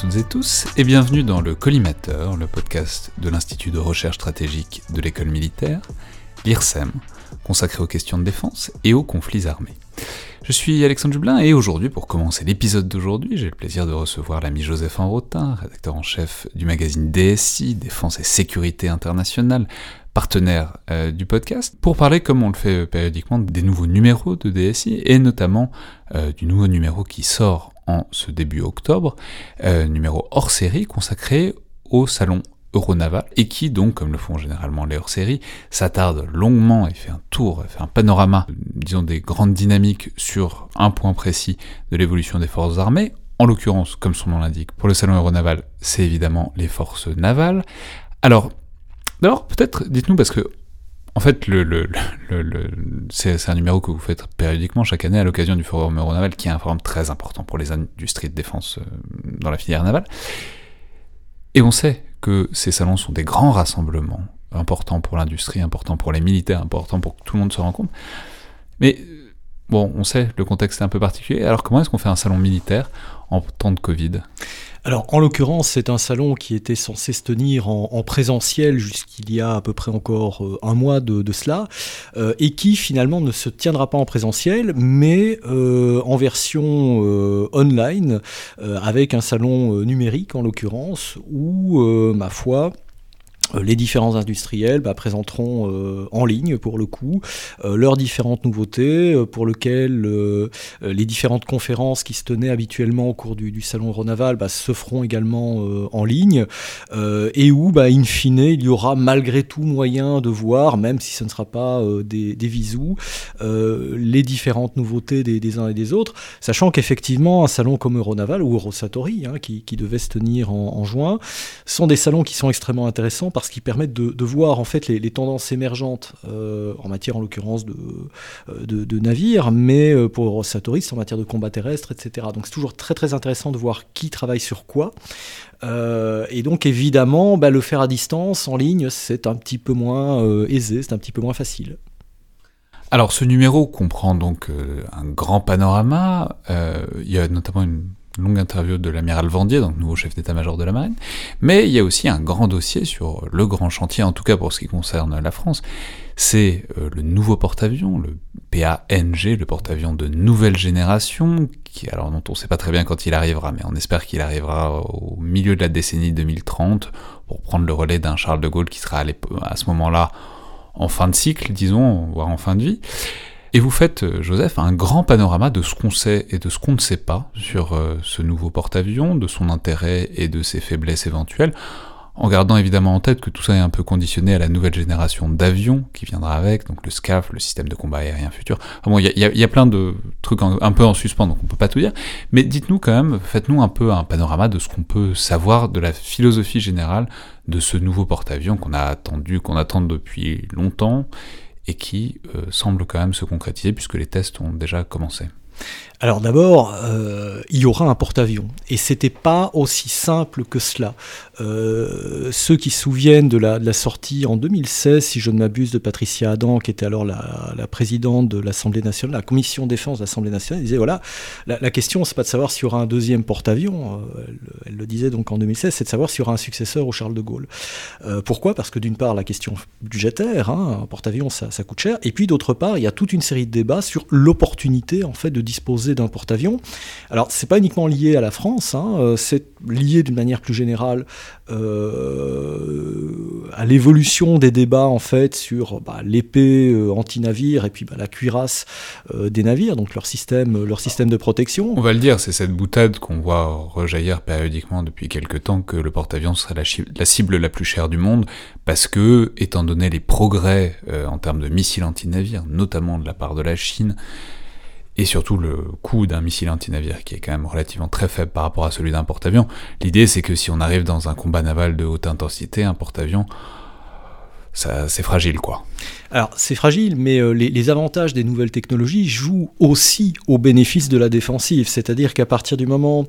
Toutes et tous et bienvenue dans le Collimateur, le podcast de l'Institut de recherche stratégique de l'école militaire, l'IRSEM, consacré aux questions de défense et aux conflits armés. Je suis Alexandre Dublin et aujourd'hui, pour commencer l'épisode d'aujourd'hui, j'ai le plaisir de recevoir l'ami Joseph Enrotin, rédacteur en chef du magazine DSI, Défense et Sécurité Internationale, partenaire euh, du podcast, pour parler, comme on le fait périodiquement, des nouveaux numéros de DSI et notamment euh, du nouveau numéro qui sort en ce début octobre, euh, numéro hors série consacré au salon Euronaval, et qui donc, comme le font généralement les hors-séries, s'attarde longuement et fait un tour, fait un panorama, disons des grandes dynamiques sur un point précis de l'évolution des forces armées. En l'occurrence, comme son nom l'indique, pour le salon Euronaval, c'est évidemment les forces navales. Alors, d'abord, peut-être, dites-nous, parce que en fait, c'est un numéro que vous faites périodiquement chaque année à l'occasion du Forum Euronaval, qui est un forum très important pour les industries de défense euh, dans la filière navale. Et on sait que ces salons sont des grands rassemblements, importants pour l'industrie, importants pour les militaires, importants pour que tout le monde se rencontre. Mais bon, on sait, le contexte est un peu particulier. Alors comment est-ce qu'on fait un salon militaire en temps de Covid? Alors, en l'occurrence, c'est un salon qui était censé se tenir en, présentiel jusqu'il y a à peu près encore euh, un mois de, cela, euh, et qui finalement ne se tiendra pas en présentiel, mais euh, en version online, avec un salon numérique en l'occurrence, où, ma foi, les différents industriels bah, présenteront euh, en ligne pour le coup euh, leurs différentes nouveautés pour lesquelles les différentes conférences qui se tenaient habituellement au cours du, salon Ronaval bah, se feront également en ligne et où bah, in fine il y aura malgré tout moyen de voir même si ce ne sera pas des, des visous les différentes nouveautés des, uns et des autres sachant qu'effectivement un salon comme Euronaval ou Eurosatori hein, qui, devait se tenir en, en juin sont des salons qui sont extrêmement intéressants parce qu'ils permettent de, voir en fait les, tendances émergentes euh, en matière en l'occurrence de, euh, de, navires, mais euh, pour Satoris en matière de combat terrestre, etc. Donc c'est toujours très très intéressant de voir qui travaille sur quoi. et donc évidemment, bah, le faire à distance, en ligne, c'est un petit peu moins aisé, c'est un petit peu moins facile. Alors ce numéro comprend donc un grand panorama, il y a notamment une longue interview de l'amiral Vendier, donc nouveau chef d'état-major de la marine, mais il y a aussi un grand dossier sur le grand chantier, en tout cas pour ce qui concerne la France, c'est euh, le nouveau porte-avions, le PANG, le porte-avions de nouvelle génération, qui alors dont on ne sait pas très bien quand il arrivera, mais on espère qu'il arrivera au milieu de la décennie 2030 pour prendre le relais d'un Charles de Gaulle qui sera à ce moment-là en fin de cycle, disons, voire en fin de vie. Et vous faites, euh, Joseph, un grand panorama de ce qu'on sait et de ce qu'on ne sait pas sur euh, ce nouveau porte-avions, de son intérêt et de ses faiblesses éventuelles, en gardant évidemment en tête que tout ça est un peu conditionné à la nouvelle génération d'avions qui viendra avec, donc le SCAF, le système de combat aérien futur. bon, il y, a, plein de trucs un peu en suspens, donc on peut pas tout dire. Mais dites-nous quand même, faites-nous un peu un panorama de ce qu'on peut savoir de la philosophie générale de ce nouveau porte-avions qu'on a attendu, qu'on attend depuis longtemps et qui euh, semble quand même se concrétiser puisque les tests ont déjà commencé. Alors d'abord, euh, il y aura un porte-avions. Et c'était pas aussi simple que cela. Euh, ceux qui se souviennent de la, sortie en 2016, si je ne m'abuse, de Patricia Adam, qui était alors la, présidente de l'Assemblée nationale, la commission défense de l'Assemblée nationale, disait voilà, la, question, c'est pas de savoir s'il y aura un deuxième porte-avions, euh, elle, le disait donc en 2016, c'est de savoir s'il y aura un successeur au Charles de Gaulle. pourquoi? Parce que d'une part, la question budgétaire, hein, un porte-avions, ça, ça coûte cher, et puis d'autre part, il y a toute une série de débats sur l'opportunité en fait de disposer d'un porte-avions. Alors, c'est pas uniquement lié à la France, hein, euh, c'est lié d'une manière plus générale euh, à l'évolution des débats en fait sur bah, l'épée euh, anti-navire et puis bah, la cuirasse des navires, donc leur système, leur système de protection. On va le dire, c'est cette boutade qu'on voit rejaillir périodiquement depuis quelques temps que le porte-avions serait la, la, cible la plus chère du monde parce que, étant donné les progrès en termes de missiles anti-navires, notamment de la part de la Chine, et surtout le coût d'un missile anti-navire qui est quand même relativement très faible par rapport à celui d'un porte-avions. L'idée c'est que si on arrive dans un combat naval de haute intensité, un porte-avions c'est fragile, quoi. Alors, c'est fragile, mais euh, les, avantages des nouvelles technologies jouent aussi au bénéfice de la défensive. C'est-à-dire qu'à partir du moment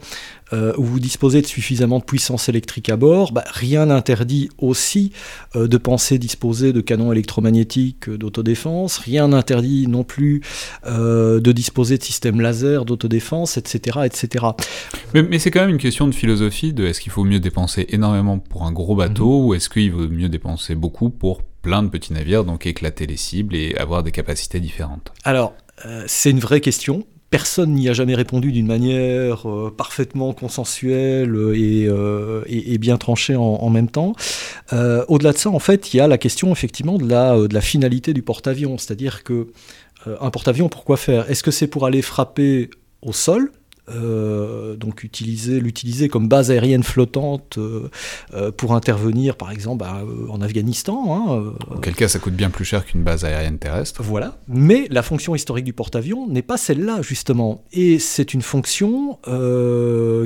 euh, où vous disposez de suffisamment de puissance électrique à bord, bah, rien n'interdit aussi euh, de penser disposer de canons électromagnétiques d'autodéfense, rien n'interdit non plus de disposer de systèmes laser d'autodéfense, etc. etc. Mais, c'est quand même une question de philosophie de est-ce qu'il faut mieux dépenser énormément pour un gros bateau mhm. ou est-ce qu'il vaut mieux dépenser beaucoup pour plein de petits navires, donc éclater les cibles et avoir des capacités différentes Alors, euh, c'est une vraie question. Personne n'y a jamais répondu d'une manière euh, parfaitement consensuelle euh, et, bien tranchée en, même temps. Au-delà de ça, en fait, il y a la question effectivement de la, finalité du porte-avions. C'est-à-dire que un porte-avions, pourquoi faire? Est-ce que c'est pour aller frapper au sol? Euh, donc utiliser, l'utiliser comme base aérienne flottante euh, euh, pour intervenir par exemple bah, en Afghanistan. Hein, Auquel cas ça coûte bien plus cher qu'une base aérienne terrestre. Voilà, mais la fonction historique du porte-avions n'est pas celle-là justement, et c'est une fonction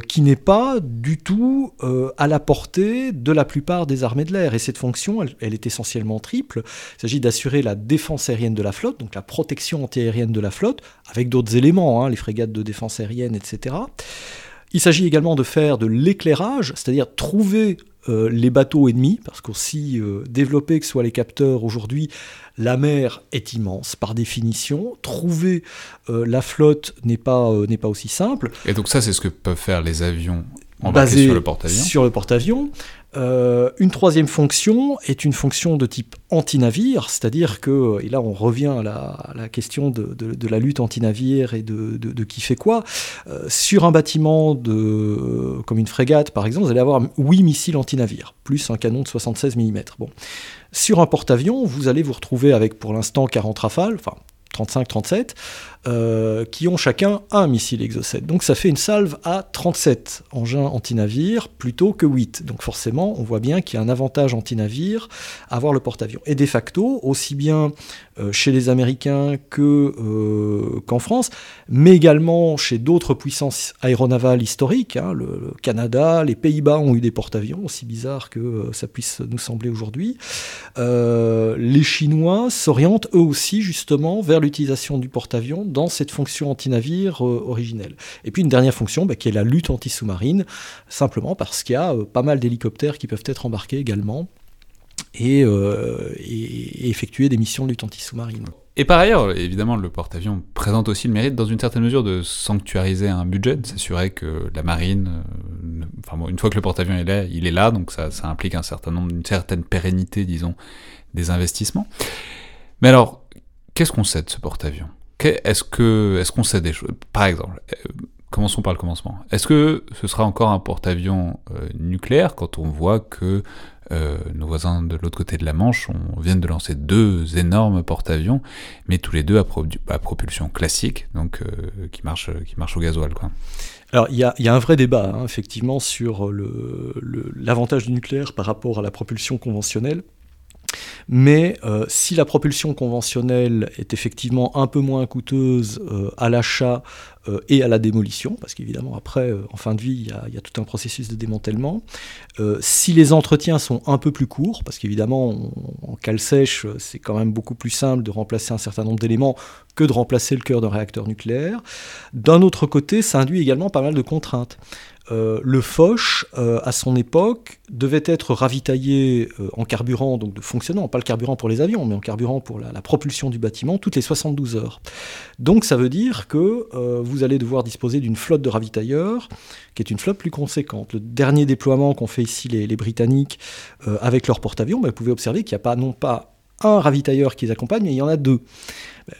qui n'est pas du tout à la portée de la plupart des armées de l'air, et cette fonction elle, elle est essentiellement triple. Il s'agit d'assurer la défense aérienne de la flotte, donc la protection antiaérienne de la flotte, avec d'autres éléments, hein, les frégates de défense aérienne, etc il s'agit également de faire de l'éclairage, c'est-à-dire trouver euh, les bateaux ennemis, parce qu'aussi euh, développé que soient les capteurs aujourd'hui, la mer est immense par définition. Trouver euh, la flotte n'est pas, n'est pas aussi simple. Et donc ça, c'est ce que peuvent faire les avions embarqués sur le porte-avions Sur le porte-avions. Euh, une troisième fonction est une fonction de type anti-navire, c'est-à-dire que, et là on revient à la, question de, la lutte anti-navire et de, qui fait quoi, euh, sur un bâtiment de, comme une frégate par exemple, vous allez avoir 8 missiles anti-navire, plus un canon de 76 mm. Bon. Sur un porte-avions, vous allez vous retrouver avec pour l'instant 40 rafales, enfin 35-37, euh, qui ont chacun un missile Exocet. Donc ça fait une salve à 37 engins anti-navires plutôt que 8. Donc forcément, on voit bien qu'il y a un avantage anti-navire à avoir le porte-avions. Et de facto, aussi bien euh, chez les Américains euh, qu'en France, mais également chez d'autres puissances aéronavales historiques, hein, le, Canada, les Pays-Bas ont eu des porte-avions, aussi bizarre que ça puisse nous sembler aujourd'hui. les Chinois s'orientent eux aussi justement vers l'utilisation du porte-avions dans cette fonction anti-navire euh, originelle. Et puis une dernière fonction bah, qui est la lutte anti-sous-marine, simplement parce qu'il y a euh, pas mal d'hélicoptères qui peuvent être embarqués également et, euh, effectuer des missions de lutte anti-sous-marine. Et par ailleurs, évidemment, le porte-avions présente aussi le mérite, dans une certaine mesure, de sanctuariser un budget, de s'assurer que la marine, une fois que le porte-avions est là, il est là, donc ça, ça implique un certain nombre, une certaine pérennité, disons, des investissements. Mais alors, qu'est-ce qu'on sait de ce porte-avions? Est-ce que est-ce qu'on sait des choses Par exemple, euh, commençons par le commencement. Est-ce que ce sera encore un porte-avions euh, nucléaire quand on voit que euh, nos voisins de l'autre côté de la Manche on, viennent de lancer deux énormes porte-avions, mais tous les deux à, propulsion classique, donc qui marche qui marche au gasoil. Alors, il y, a, un vrai débat, hein, effectivement, sur l'avantage du nucléaire par rapport à la propulsion conventionnelle. Mais euh, si la propulsion conventionnelle est effectivement un peu moins coûteuse euh, à l'achat euh, et à la démolition, parce qu'évidemment après, en fin de vie, il y, a tout un processus de démantèlement, si les entretiens sont un peu plus courts, parce qu'évidemment en cale sèche, c'est quand même beaucoup plus simple de remplacer un certain nombre d'éléments que de remplacer le cœur d'un réacteur nucléaire, d'un autre côté, ça induit également pas mal de contraintes. Euh, le Foch, euh, à son époque, devait être ravitaillé euh, en carburant, donc de fonctionnant, pas le carburant pour les avions, mais en carburant pour la, propulsion du bâtiment, toutes les 72 heures. Donc ça veut dire que vous allez devoir disposer d'une flotte de ravitailleurs, qui est une flotte plus conséquente. Le dernier déploiement qu'ont fait ici les, Britanniques avec leur porte-avions, ben, vous pouvez observer qu'il n'y a pas non pas un ravitailleur qui les accompagne, mais il y en a deux.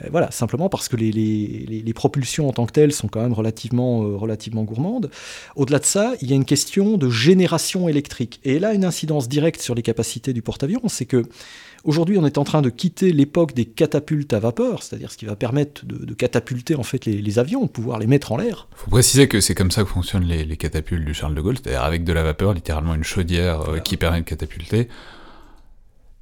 Euh, voilà, simplement parce que les, propulsions en tant que telles sont quand même relativement, euh, relativement gourmandes. Au-delà de ça, il y a une question de génération électrique. Et là, une incidence directe sur les capacités du porte-avions, c'est que Aujourd'hui, on est en train de quitter l'époque des catapultes à vapeur, c'est-à-dire ce qui va permettre de, catapulter en fait les, avions, de pouvoir les mettre en l'air. Il faut préciser que c'est comme ça que fonctionnent les, catapultes du Charles de Gaulle, c'est-à-dire avec de la vapeur, littéralement une chaudière euh, qui permet de catapulter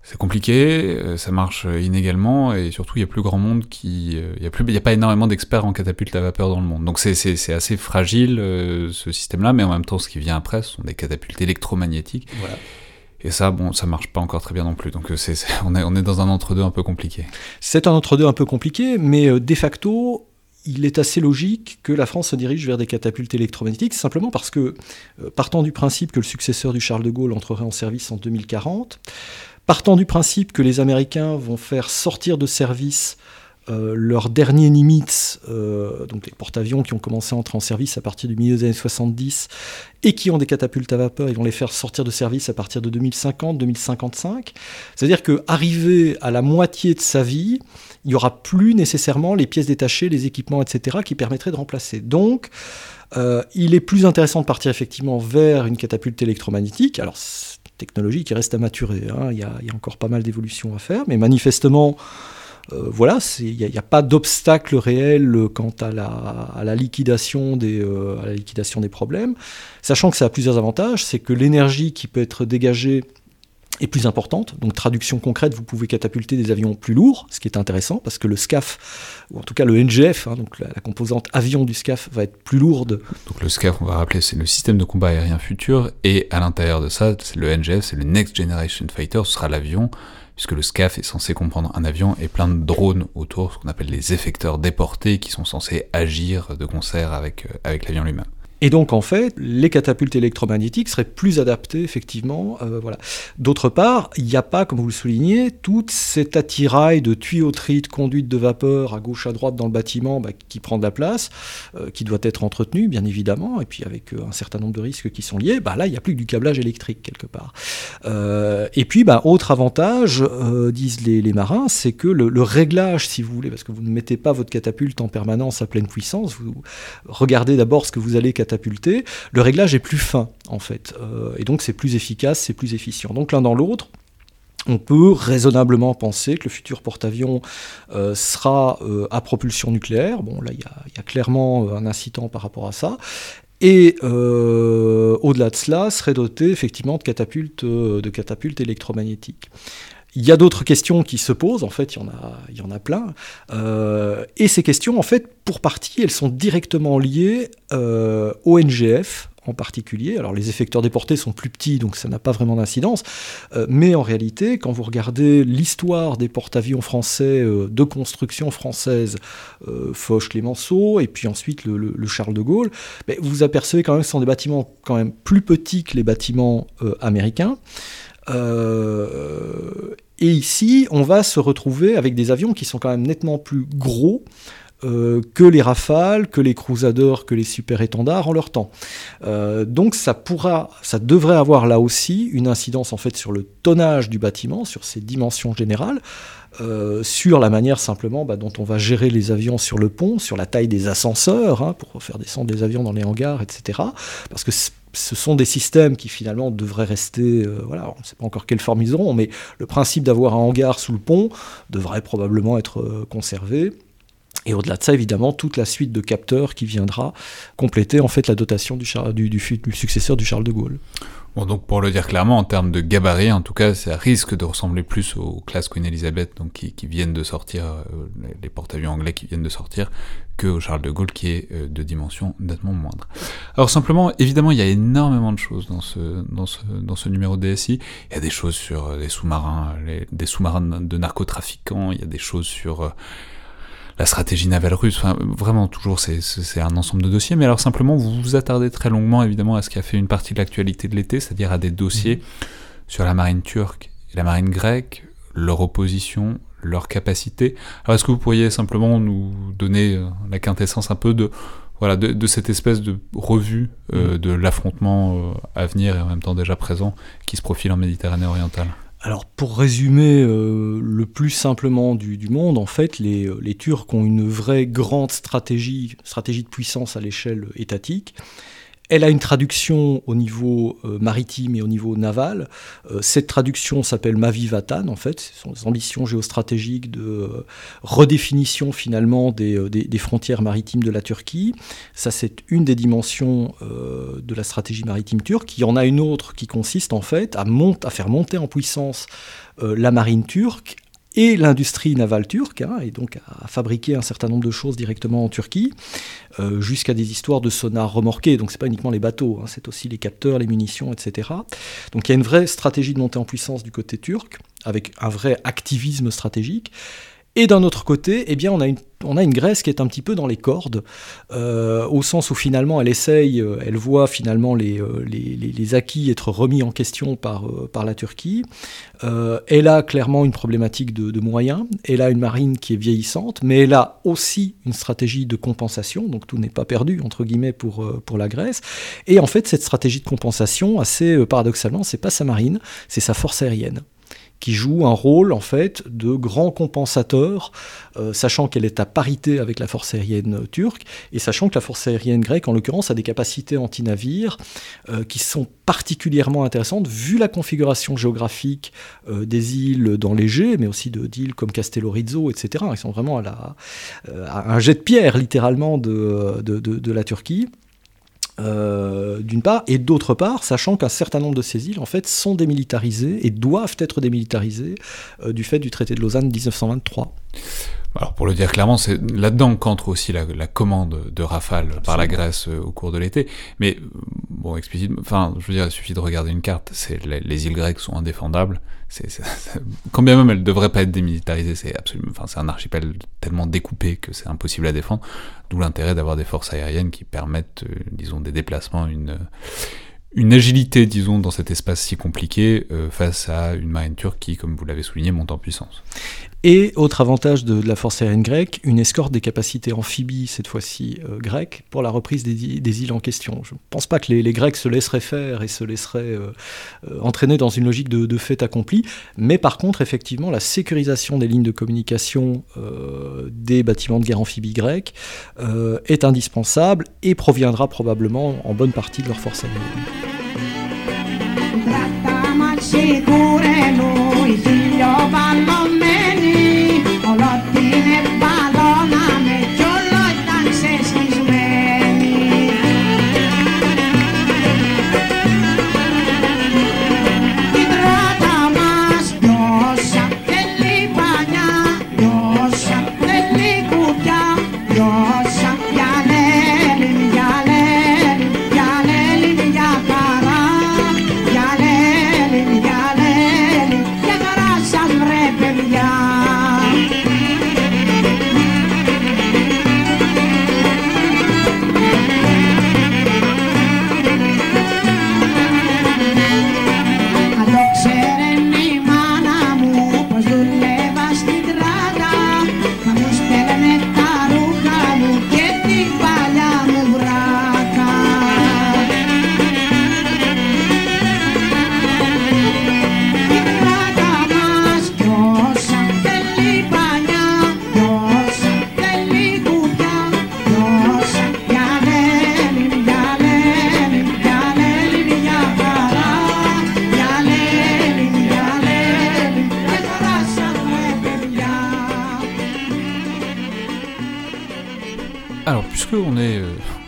c'est compliqué, euh, ça marche inégalement, et surtout il y a plus grand monde qui, euh, il y a plus, il y a pas énormément d'experts en catapultes à vapeur dans le monde. Donc c'est c'est assez fragile euh, ce système-là, mais en même temps ce qui vient après, ce sont des catapultes électromagnétiques. Voilà. Et ça, bon, ça marche pas encore très bien non plus. Donc c'est, on, est, on est dans un entre-deux un peu compliqué. C'est un entre-deux un peu compliqué, mais de facto, il est assez logique que la France se dirige vers des catapultes électromagnétiques, simplement parce que, partant du principe que le successeur du Charles de Gaulle entrerait en service en 2040, partant du principe que les Américains vont faire sortir de service euh, leurs derniers Nimitz, euh, donc les porte-avions qui ont commencé à entrer en service à partir du milieu des années 70 et qui ont des catapultes à vapeur, ils vont les faire sortir de service à partir de 2050-2055. C'est-à-dire qu'arrivé à la moitié de sa vie, il n'y aura plus nécessairement les pièces détachées, les équipements, etc., qui permettraient de remplacer. Donc, euh, il est plus intéressant de partir effectivement vers une catapulte électromagnétique. Alors, technologie qui reste à maturer. Hein. Il, y a, encore pas mal d'évolutions à faire, mais manifestement, euh, voilà, il n'y a, pas d'obstacle réel quant euh, à la liquidation des problèmes, sachant que ça a plusieurs avantages. C'est que l'énergie qui peut être dégagée est plus importante. Donc traduction concrète, vous pouvez catapulter des avions plus lourds, ce qui est intéressant parce que le SCAF, ou en tout cas le NGF, hein, donc la, composante avion du SCAF, va être plus lourde. Donc le SCAF, on va rappeler, c'est le système de combat aérien futur, et à l'intérieur de ça, c'est le NGF, c'est le Next Generation Fighter, ce sera l'avion, puisque le SCAF est censé comprendre un avion et plein de drones autour, ce qu'on appelle les effecteurs déportés, qui sont censés agir de concert avec, euh, avec l'avion lui-même. Et donc, en fait, les catapultes électromagnétiques seraient plus adaptées, effectivement. Euh, voilà. D'autre part, il n'y a pas, comme vous le soulignez, toute cette attirail de tuyauterie, de conduite de vapeur à gauche, à droite dans le bâtiment bah, qui prend de la place, euh, qui doit être entretenu, bien évidemment, et puis avec euh, un certain nombre de risques qui sont liés. Bah, là, il n'y a plus que du câblage électrique, quelque part. et puis, bah, autre avantage, disent les, marins, c'est que le, le, réglage, si vous voulez, parce que vous ne mettez pas votre catapulte en permanence à pleine puissance, vous regardez d'abord ce que vous allez le réglage est plus fin en fait. Euh, et donc c'est plus efficace, c'est plus efficient. Donc l'un dans l'autre, on peut raisonnablement penser que le futur porte-avions euh, sera euh, à propulsion nucléaire. Bon, là, il y, a clairement un incitant par rapport à ça. Et au-delà de cela, serait doté effectivement de catapultes, de catapultes électromagnétiques. Il y a d'autres questions qui se posent, en fait, il y en a, il y en a plein. Euh, et ces questions, en fait, pour partie, elles sont directement liées euh, au NGF en particulier. Alors les effecteurs déportés sont plus petits, donc ça n'a pas vraiment d'incidence. Euh, mais en réalité, quand vous regardez l'histoire des porte-avions français de construction française, Foch, Clémenceau, et puis ensuite le, Charles de Gaulle, ben, vous apercevez quand même que ce sont des bâtiments quand même plus petits que les bâtiments américains. Euh, et ici, on va se retrouver avec des avions qui sont quand même nettement plus gros euh, que les Rafales, que les Crusaders, que les super étendards en leur temps. Euh, donc ça pourra, ça devrait avoir là aussi une incidence en fait sur le tonnage du bâtiment, sur ses dimensions générales, euh, sur la manière simplement bah, dont on va gérer les avions sur le pont, sur la taille des ascenseurs hein, pour faire descendre les avions dans les hangars, etc. Parce que ce sont des systèmes qui finalement devraient rester, euh, voilà, on ne sait pas encore quelle forme ils auront, mais le principe d'avoir un hangar sous le pont devrait probablement être euh, conservé. Et au-delà de ça, évidemment, toute la suite de capteurs qui viendra compléter en fait la dotation du, du, du successeur du Charles de Gaulle. Bon, donc pour le dire clairement, en termes de gabarit, en tout cas, ça risque de ressembler plus aux classes Queen Elizabeth, donc qui, qui viennent de sortir, euh, les porte-avions anglais qui viennent de sortir, que au Charles de Gaulle qui est euh, de dimension nettement moindre. Alors simplement, évidemment, il y a énormément de choses dans ce, dans ce, dans ce numéro DSI. Il y a des choses sur les sous-marins, les, des sous-marins de narcotrafiquants, il y a des choses sur la stratégie navale russe, enfin, vraiment toujours c'est, un ensemble de dossiers, mais alors simplement vous vous attardez très longuement évidemment à ce qui a fait une partie de l'actualité de l'été, c'est-à-dire à des dossiers mhm. sur la marine turque et la marine grecque, leur opposition, leur capacité. Alors est-ce que vous pourriez simplement nous donner euh, la quintessence un peu de voilà de, cette espèce de revue euh, mhm. de l'affrontement euh, à venir et en même temps déjà présent qui se profile en Méditerranée orientale? Alors pour résumer euh, le plus simplement du, monde, en fait, les, les, Turcs ont une vraie grande stratégie, stratégie de puissance à l'échelle étatique. Elle a une traduction au niveau euh, maritime et au niveau naval. Euh, cette traduction s'appelle Mavivatan, en fait. Ce sont des ambitions géostratégiques de euh, redéfinition finalement des, frontières maritimes de la Turquie. Ça, c'est une des dimensions de la stratégie maritime turque. Il y en a une autre qui consiste en fait à faire monter en puissance la marine turque et l'industrie navale turque, hein, et donc a fabriqué un certain nombre de choses directement en Turquie, euh, jusqu'à des histoires de sonars remorqués. Donc c'est pas uniquement les bateaux, hein, c'est aussi les capteurs, les munitions, etc. Donc il y a une vraie stratégie de montée en puissance du côté turc, avec un vrai activisme stratégique. Et d'un autre côté, eh bien, on a une on a une Grèce qui est un petit peu dans les cordes, euh, au sens où finalement elle essaye, euh, elle voit finalement les, euh, les, acquis être remis en question par, par la Turquie. elle a clairement une problématique de, moyens, elle a une marine qui est vieillissante, mais elle a aussi une stratégie de compensation, donc tout n'est pas perdu, entre guillemets, pour, pour la Grèce. Et en fait, cette stratégie de compensation, assez paradoxalement, c'est pas sa marine, c'est sa force aérienne qui joue un rôle en fait de grand compensateur, euh, sachant qu'elle est à parité avec la force aérienne turque, et sachant que la force aérienne grecque, en l'occurrence, a des capacités anti-navires euh, qui sont particulièrement intéressantes, vu la configuration géographique euh, des îles dans l'Égée, mais aussi d'îles comme Castello-Rizzo, etc. Ils sont vraiment à, un jet de pierre, littéralement, de la Turquie. Euh, d'une part, et d'autre part, sachant qu'un certain nombre de ces îles en fait sont démilitarisées et doivent être démilitarisées euh, du fait du traité de Lausanne 1923. Alors pour le dire clairement, c'est là-dedans qu'entre aussi la, commande de Rafale par la Grèce euh, au cours de l'été. Mais bon, explicite, enfin, je veux dire, il suffit de regarder une carte. C'est les, îles grecques sont indéfendables. C'est, quand bien même elles devraient pas être démilitarisées, c'est absolument, enfin, c'est un archipel tellement découpé que c'est impossible à défendre. D'où l'intérêt d'avoir des forces aériennes qui permettent, euh, disons, des déplacements, une une agilité, disons, dans cet espace si compliqué euh, face à une marine turque qui, comme vous l'avez souligné, monte en puissance. Et autre avantage de, la force aérienne grecque, une escorte des capacités amphibies, cette fois-ci euh, grecques, pour la reprise des, îles en question. Je ne pense pas que les, Grecs se laisseraient faire et se laisseraient euh, euh, entraîner dans une logique de, fait accompli, mais par contre, effectivement, la sécurisation des lignes de communication des bâtiments de guerre amphibies grecs est indispensable et proviendra probablement en bonne partie de leur force aérienne.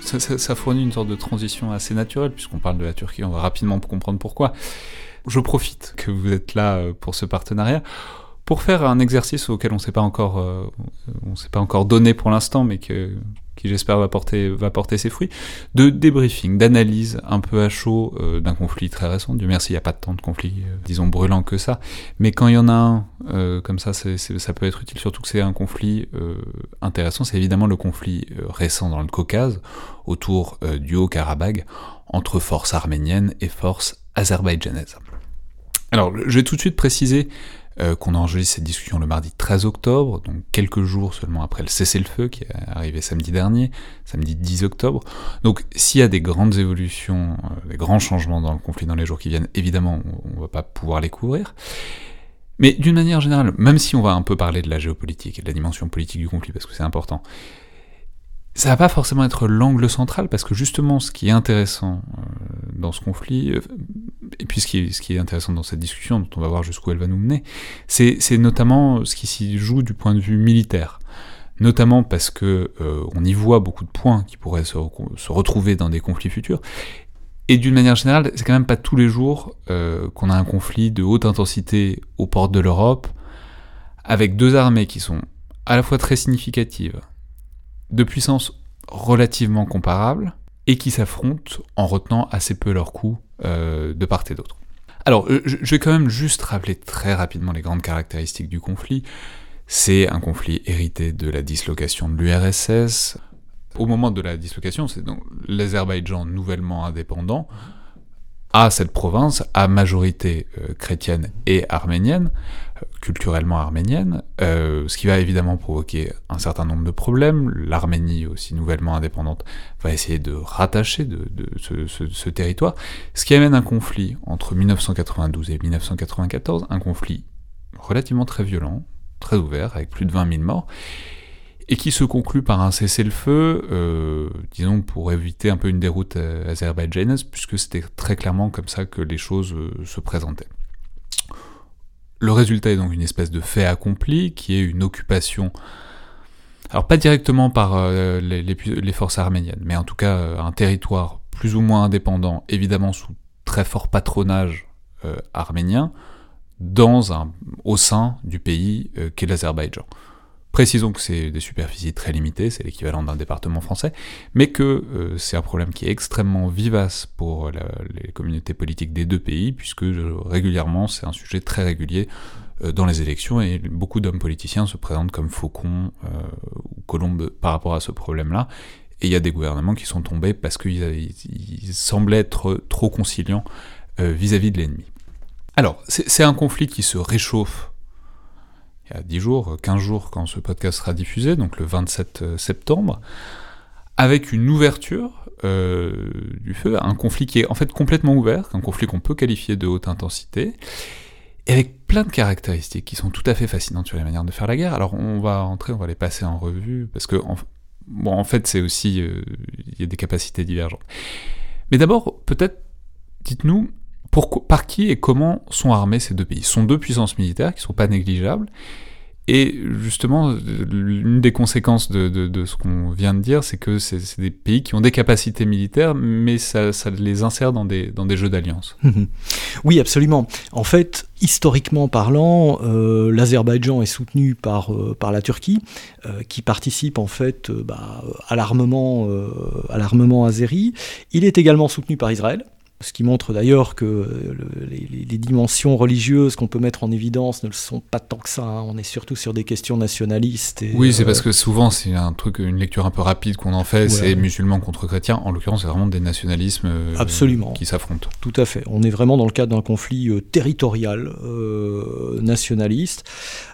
Ça, fournit une sorte de transition assez naturelle, puisqu'on parle de la Turquie, on va rapidement comprendre pourquoi. Je profite que vous êtes là euh, pour ce partenariat pour faire un exercice auquel on ne s'est pas encore, euh, on s'est pas encore donné pour l'instant, mais que qui j'espère va porter, va porter ses fruits, de débriefing, d'analyse un peu à chaud euh, d'un conflit très récent. Dieu merci, il n'y a pas tant de conflits, euh, disons, brûlants que ça. Mais quand il y en a un, euh, comme ça, ça peut être utile, surtout que c'est un conflit intéressant. C'est évidemment le conflit récent dans le Caucase, autour du Haut-Karabagh, entre forces arméniennes et forces azerbaïdjanaises. Alors, je vais tout de suite préciser euh, qu'on a enregistré cette discussion le mardi 13 octobre, donc quelques jours seulement après le cessez-le-feu qui est arrivé samedi dernier, samedi 10 octobre. Donc s'il y a des grandes évolutions, euh, des grands changements dans le conflit dans les jours qui viennent, évidemment on, ne va pas pouvoir les couvrir. Mais d'une manière générale, même si on va un peu parler de la géopolitique et de la dimension politique du conflit, parce que c'est important, ça va pas forcément être l'angle central, parce que justement, ce qui est intéressant euh, dans ce conflit, euh, et puis ce qui, est, intéressant dans cette discussion, dont on va voir jusqu'où elle va nous mener, c'est notamment ce qui s'y joue du point de vue militaire. Notamment parce que euh, on y voit beaucoup de points qui pourraient se, se retrouver dans des conflits futurs. Et d'une manière générale, c'est quand même pas tous les jours qu'on a un conflit de haute intensité aux portes de l'Europe, avec deux armées qui sont à la fois très significatives, de puissance relativement comparable, et qui s'affrontent en retenant assez peu leurs coups euh, de part et d'autre. Alors, je vais quand même juste rappeler très rapidement les grandes caractéristiques du conflit. C'est un conflit hérité de la dislocation de l'URSS. Au moment de la dislocation, c'est donc l'Azerbaïdjan nouvellement indépendant à cette province à majorité euh, chrétienne et arménienne, euh, culturellement arménienne, euh, ce qui va évidemment provoquer un certain nombre de problèmes. L'Arménie, aussi nouvellement indépendante, va essayer de rattacher de, ce, territoire, ce qui amène un conflit entre 1992 et 1994, un conflit relativement très violent, très ouvert, avec plus de 20 000 morts, et qui se conclut par un cessez-le-feu, euh, disons pour éviter un peu une déroute euh, azerbaïdjanaise, puisque c'était très clairement comme ça que les choses euh, se présentaient. Le résultat est donc une espèce de fait accompli, qui est une occupation, alors pas directement par les, forces arméniennes, mais en tout cas un territoire plus ou moins indépendant, évidemment sous très fort patronage arménien, dans un, au sein du pays qu'est l'Azerbaïdjan. Précisons que c'est des superficies très limitées, c'est l'équivalent d'un département français, mais que euh, c'est un problème qui est extrêmement vivace pour les communautés politiques des deux pays, puisque euh, régulièrement c'est un sujet très régulier euh, dans les élections, et beaucoup d'hommes politiciens se présentent comme faucons ou colombes par rapport à ce problème-là, et il y a des gouvernements qui sont tombés parce qu'ils semblaient être trop conciliants vis-à-vis -vis de l'ennemi. Alors, c'est un conflit qui se réchauffe il y a 10 jours, 15 jours quand ce podcast sera diffusé, donc le 27 euh, septembre, avec une ouverture euh, du feu, un conflit qui est en fait complètement ouvert, un conflit qu'on peut qualifier de haute intensité, et avec plein de caractéristiques qui sont tout à fait fascinantes sur la manière de faire la guerre. Alors on va entrer, on va les passer en revue, parce que bon, en fait c'est aussi, euh, il y a des capacités divergentes. Mais d'abord, peut-être, dites-nous, par qui et comment sont armés ces deux pays? Ce sont deux puissances militaires qui ne sont pas négligeables. Et justement, l'une des conséquences de, ce qu'on vient de dire, c'est que c'est des pays qui ont des capacités militaires, mais ça, les insère dans des, jeux d'alliance. Oui, absolument. En fait, historiquement parlant, euh, l'Azerbaïdjan est soutenu par, euh, la Turquie, euh, qui participe en fait bah, à l'armement à azéri. Il est également soutenu par Israël. Ce qui montre d'ailleurs que les, dimensions religieuses qu'on peut mettre en évidence ne le sont pas tant que ça. Hein. On est surtout sur des questions nationalistes. oui, c'est parce que souvent c'est un truc, une lecture un peu rapide qu'on en fait, c'est musulmans contre chrétiens. En l'occurrence, c'est vraiment des nationalismes euh, Absolument. qui s'affrontent. Tout à fait. On est vraiment dans le cadre d'un conflit euh, territorial euh, nationaliste.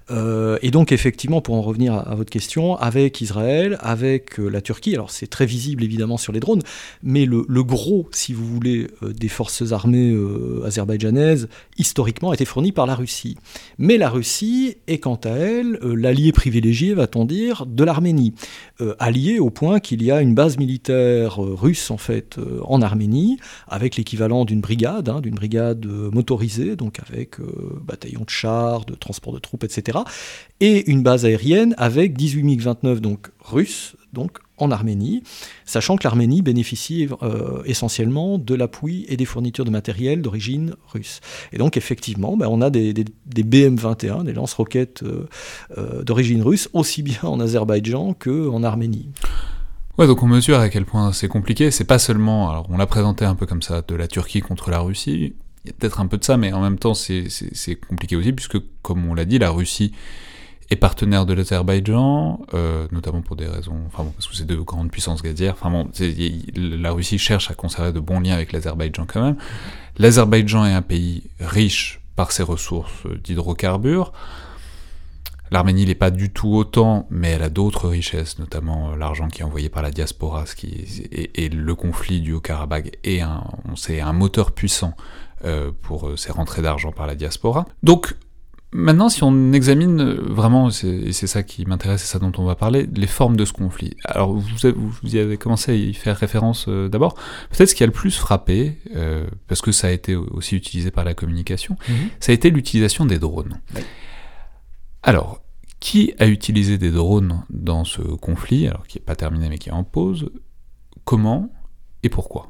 Et donc effectivement, pour en revenir à, votre question, avec Israël, avec la Turquie, alors c'est très visible évidemment sur les drones, mais le, gros, si vous voulez, des forces armées euh, azerbaïdjanaises, historiquement, a été fournie par la Russie. Mais la Russie est quant à elle euh, l'allié privilégié, va-t-on dire, de l'Arménie. Euh, allié au point qu'il y a une base militaire russe, en fait, en Arménie, avec l'équivalent d'une brigade, hein, d'une brigade motorisée, donc avec bataillon de chars, de transport de troupes, etc. Et une base aérienne avec 18 MiG-29, donc russes, donc en Arménie, sachant que l'Arménie bénéficie euh, essentiellement de l'appui et des fournitures de matériel d'origine russe. Et donc effectivement, ben, on a des, BM-21, des lance-roquettes euh, euh, d'origine russe, aussi bien en Azerbaïdjan qu'en Arménie. Ouais, donc on mesure à quel point c'est compliqué. C'est pas seulement, alors on l'a présenté un peu comme ça, de la Turquie contre la Russie. Il y a peut-être un peu de ça, mais en même temps c'est compliqué aussi, puisque comme on l'a dit, la Russie est partenaire de l'Azerbaïdjan, euh, notamment pour des raisons, enfin bon, parce que c'est deux grandes puissances gazières. Enfin bon, la Russie cherche à conserver de bons liens avec l'Azerbaïdjan quand même. L'Azerbaïdjan est un pays riche par ses ressources d'hydrocarbures. L'Arménie n'est pas du tout autant, mais elle a d'autres richesses, notamment euh, l'argent qui est envoyé par la diaspora, et, le conflit du Haut-Karabakh est un, on sait, un moteur puissant euh, pour ces rentrées d'argent par la diaspora. Donc Maintenant, si on examine euh, vraiment, et c'est ça qui m'intéresse, c'est ça dont on va parler, les formes de ce conflit. Alors, vous, avez, vous y avez commencé à y faire référence euh, d'abord. Peut-être ce qui a le plus frappé, euh, parce que ça a été aussi utilisé par la communication, mhm. ça a été l'utilisation des drones. Alors, qui a utilisé des drones dans ce conflit, alors qui n'est pas terminé mais qui est en pause? Comment et pourquoi?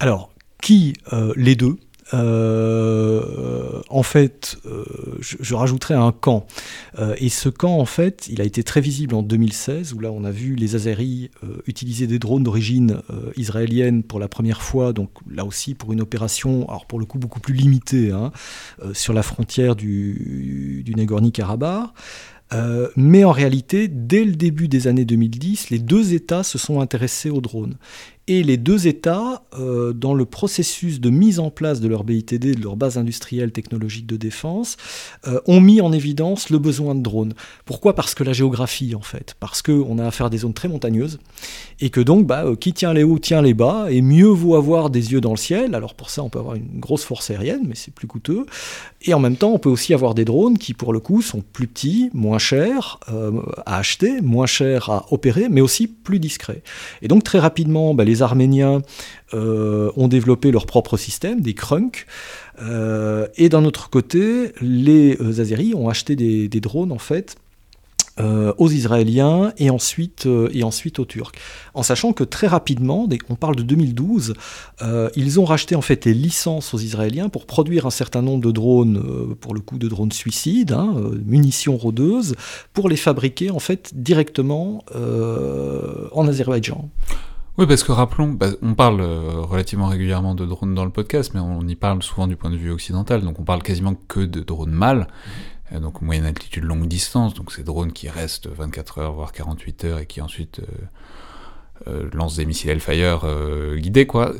Alors, qui Les deux? En fait, je, je, rajouterais un camp. et ce camp, en fait, il a été très visible en 2016, où là, on a vu les Azeris utiliser des drones d'origine israélienne pour la première fois, donc là aussi pour une opération, alors pour le coup beaucoup plus limitée, hein, sur la frontière du, du Nagorno-Karabakh. Euh, mais en réalité, dès le début des années 2010, les deux États se sont intéressés aux drones. Et les deux États, euh, dans le processus de mise en place de leur BITD, de leur base industrielle technologique de défense, euh, ont mis en évidence le besoin de drones. Pourquoi? Parce que la géographie, en fait. Parce qu'on a affaire à des zones très montagneuses. Et que donc, bah, qui tient les hauts tient les bas. Et mieux vaut avoir des yeux dans le ciel. Alors pour ça, on peut avoir une grosse force aérienne, mais c'est plus coûteux. Et en même temps, on peut aussi avoir des drones qui, pour le coup, sont plus petits, moins chers euh, à acheter, moins chers à opérer, mais aussi plus discrets. Et donc très rapidement, bah, les Arméniens euh, ont développé leur propre système, des crunks. Euh, et d'un autre côté, les Azeris ont acheté des, des drones en fait euh, aux Israéliens et ensuite, euh, et ensuite aux Turcs. En sachant que très rapidement, qu'on parle de 2012, euh, ils ont racheté en fait les licences aux Israéliens pour produire un certain nombre de drones, pour le coup de drones suicides, hein, munitions rôdeuses, pour les fabriquer en fait directement en Azerbaïdjan. Oui, parce que rappelons, bah, on parle relativement régulièrement de drones dans le podcast, mais on y parle souvent du point de vue occidental, donc on parle quasiment que de drones mâles. Euh, donc moyenne altitude longue distance, donc ces drones qui restent 24 heures voire 48 heures et qui ensuite euh, euh, lancent des missiles Hellfire guidés quoi.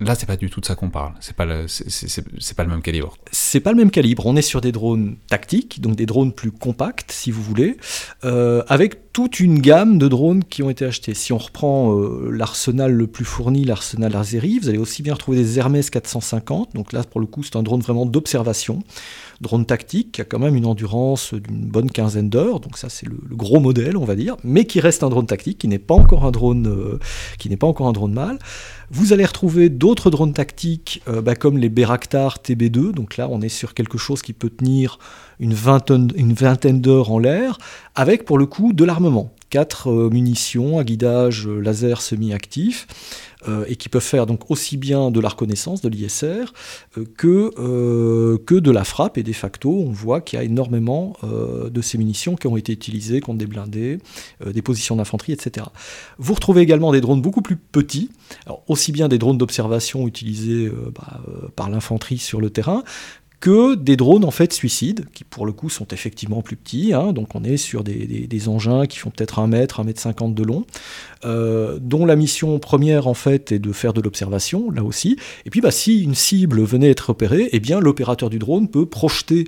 Là, c'est pas du tout de ça qu'on parle. C'est pas le, c'est, pas le même calibre. C'est pas le même calibre. On est sur des drones tactiques, donc des drones plus compacts, si vous voulez, avec toute une gamme de drones qui ont été achetés. Si on reprend l'arsenal le plus fourni, l'arsenal Azeri, vous allez aussi bien retrouver des Hermes 450. Donc là, pour le coup, c'est un drone vraiment d'observation drone tactique qui a quand même une endurance d'une bonne quinzaine d'heures, donc ça c'est le, gros modèle on va dire, mais qui reste un drone tactique, qui n'est pas encore un drone, euh, qui n'est pas encore un drone mâle. Vous allez retrouver d'autres drones tactiques euh, bah, comme les Beraktar TB2, donc là on est sur quelque chose qui peut tenir une vingtaine, une vingtaine d'heures en l'air, avec pour le coup de l'armement. Quatre euh, munitions à guidage laser semi-actif. Euh, et qui peuvent faire donc aussi bien de la reconnaissance, de l'ISR, euh, que, euh, que de la frappe. Et de facto, on voit qu'il y a énormément de ces munitions qui ont été utilisées contre des blindés, des positions d'infanterie, etc. Vous retrouvez également des drones beaucoup plus petits, aussi bien des drones d'observation utilisés bah, par l'infanterie sur le terrain, que des drones en fait suicides, qui pour le coup sont effectivement plus petits, hein. donc on est sur des, engins qui font peut-être 1 mètre, 1 mètre 50 de long, euh, dont la mission première en fait est de faire de l'observation, là aussi, et puis bah, si une cible venait être opérée, eh bien l'opérateur du drone peut projeter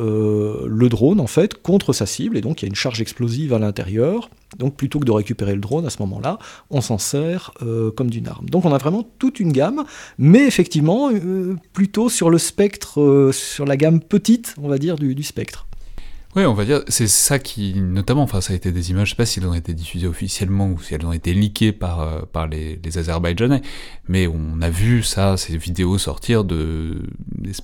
euh, le drone en fait contre sa cible, et donc il y a une charge explosive à l'intérieur, donc plutôt que de récupérer le drone à ce moment-là, on s'en sert euh, comme d'une arme. Donc on a vraiment toute une gamme, mais effectivement euh, plutôt sur le spectre, sur la gamme petite, on va dire, du, spectre. Oui, on va dire, c'est ça qui, notamment, enfin, ça a été des images, je sais pas si elles ont été diffusées officiellement ou si elles ont été leakées par, par les, les Azerbaïdjanais, mais on a vu ça, ces vidéos sortir de,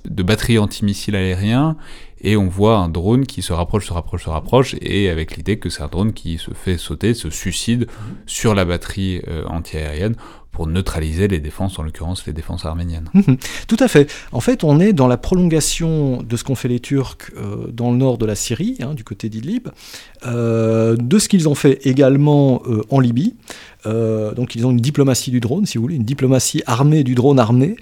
de batteries antimissiles aériens et on voit un drone qui se rapproche, se rapproche, se rapproche, et avec l'idée que c'est un drone qui se fait sauter, se suicide sur la batterie euh, antiaérienne pour neutraliser les défenses, en l'occurrence les défenses arméniennes. Tout à fait. En fait, on est dans la prolongation de ce qu'ont fait les Turcs euh, dans le nord de la Syrie, hein, du côté d'Idlib, euh, de ce qu'ils ont fait également en Libye. Euh, donc ils ont une diplomatie du drone, si vous voulez, une diplomatie armée du drone armé,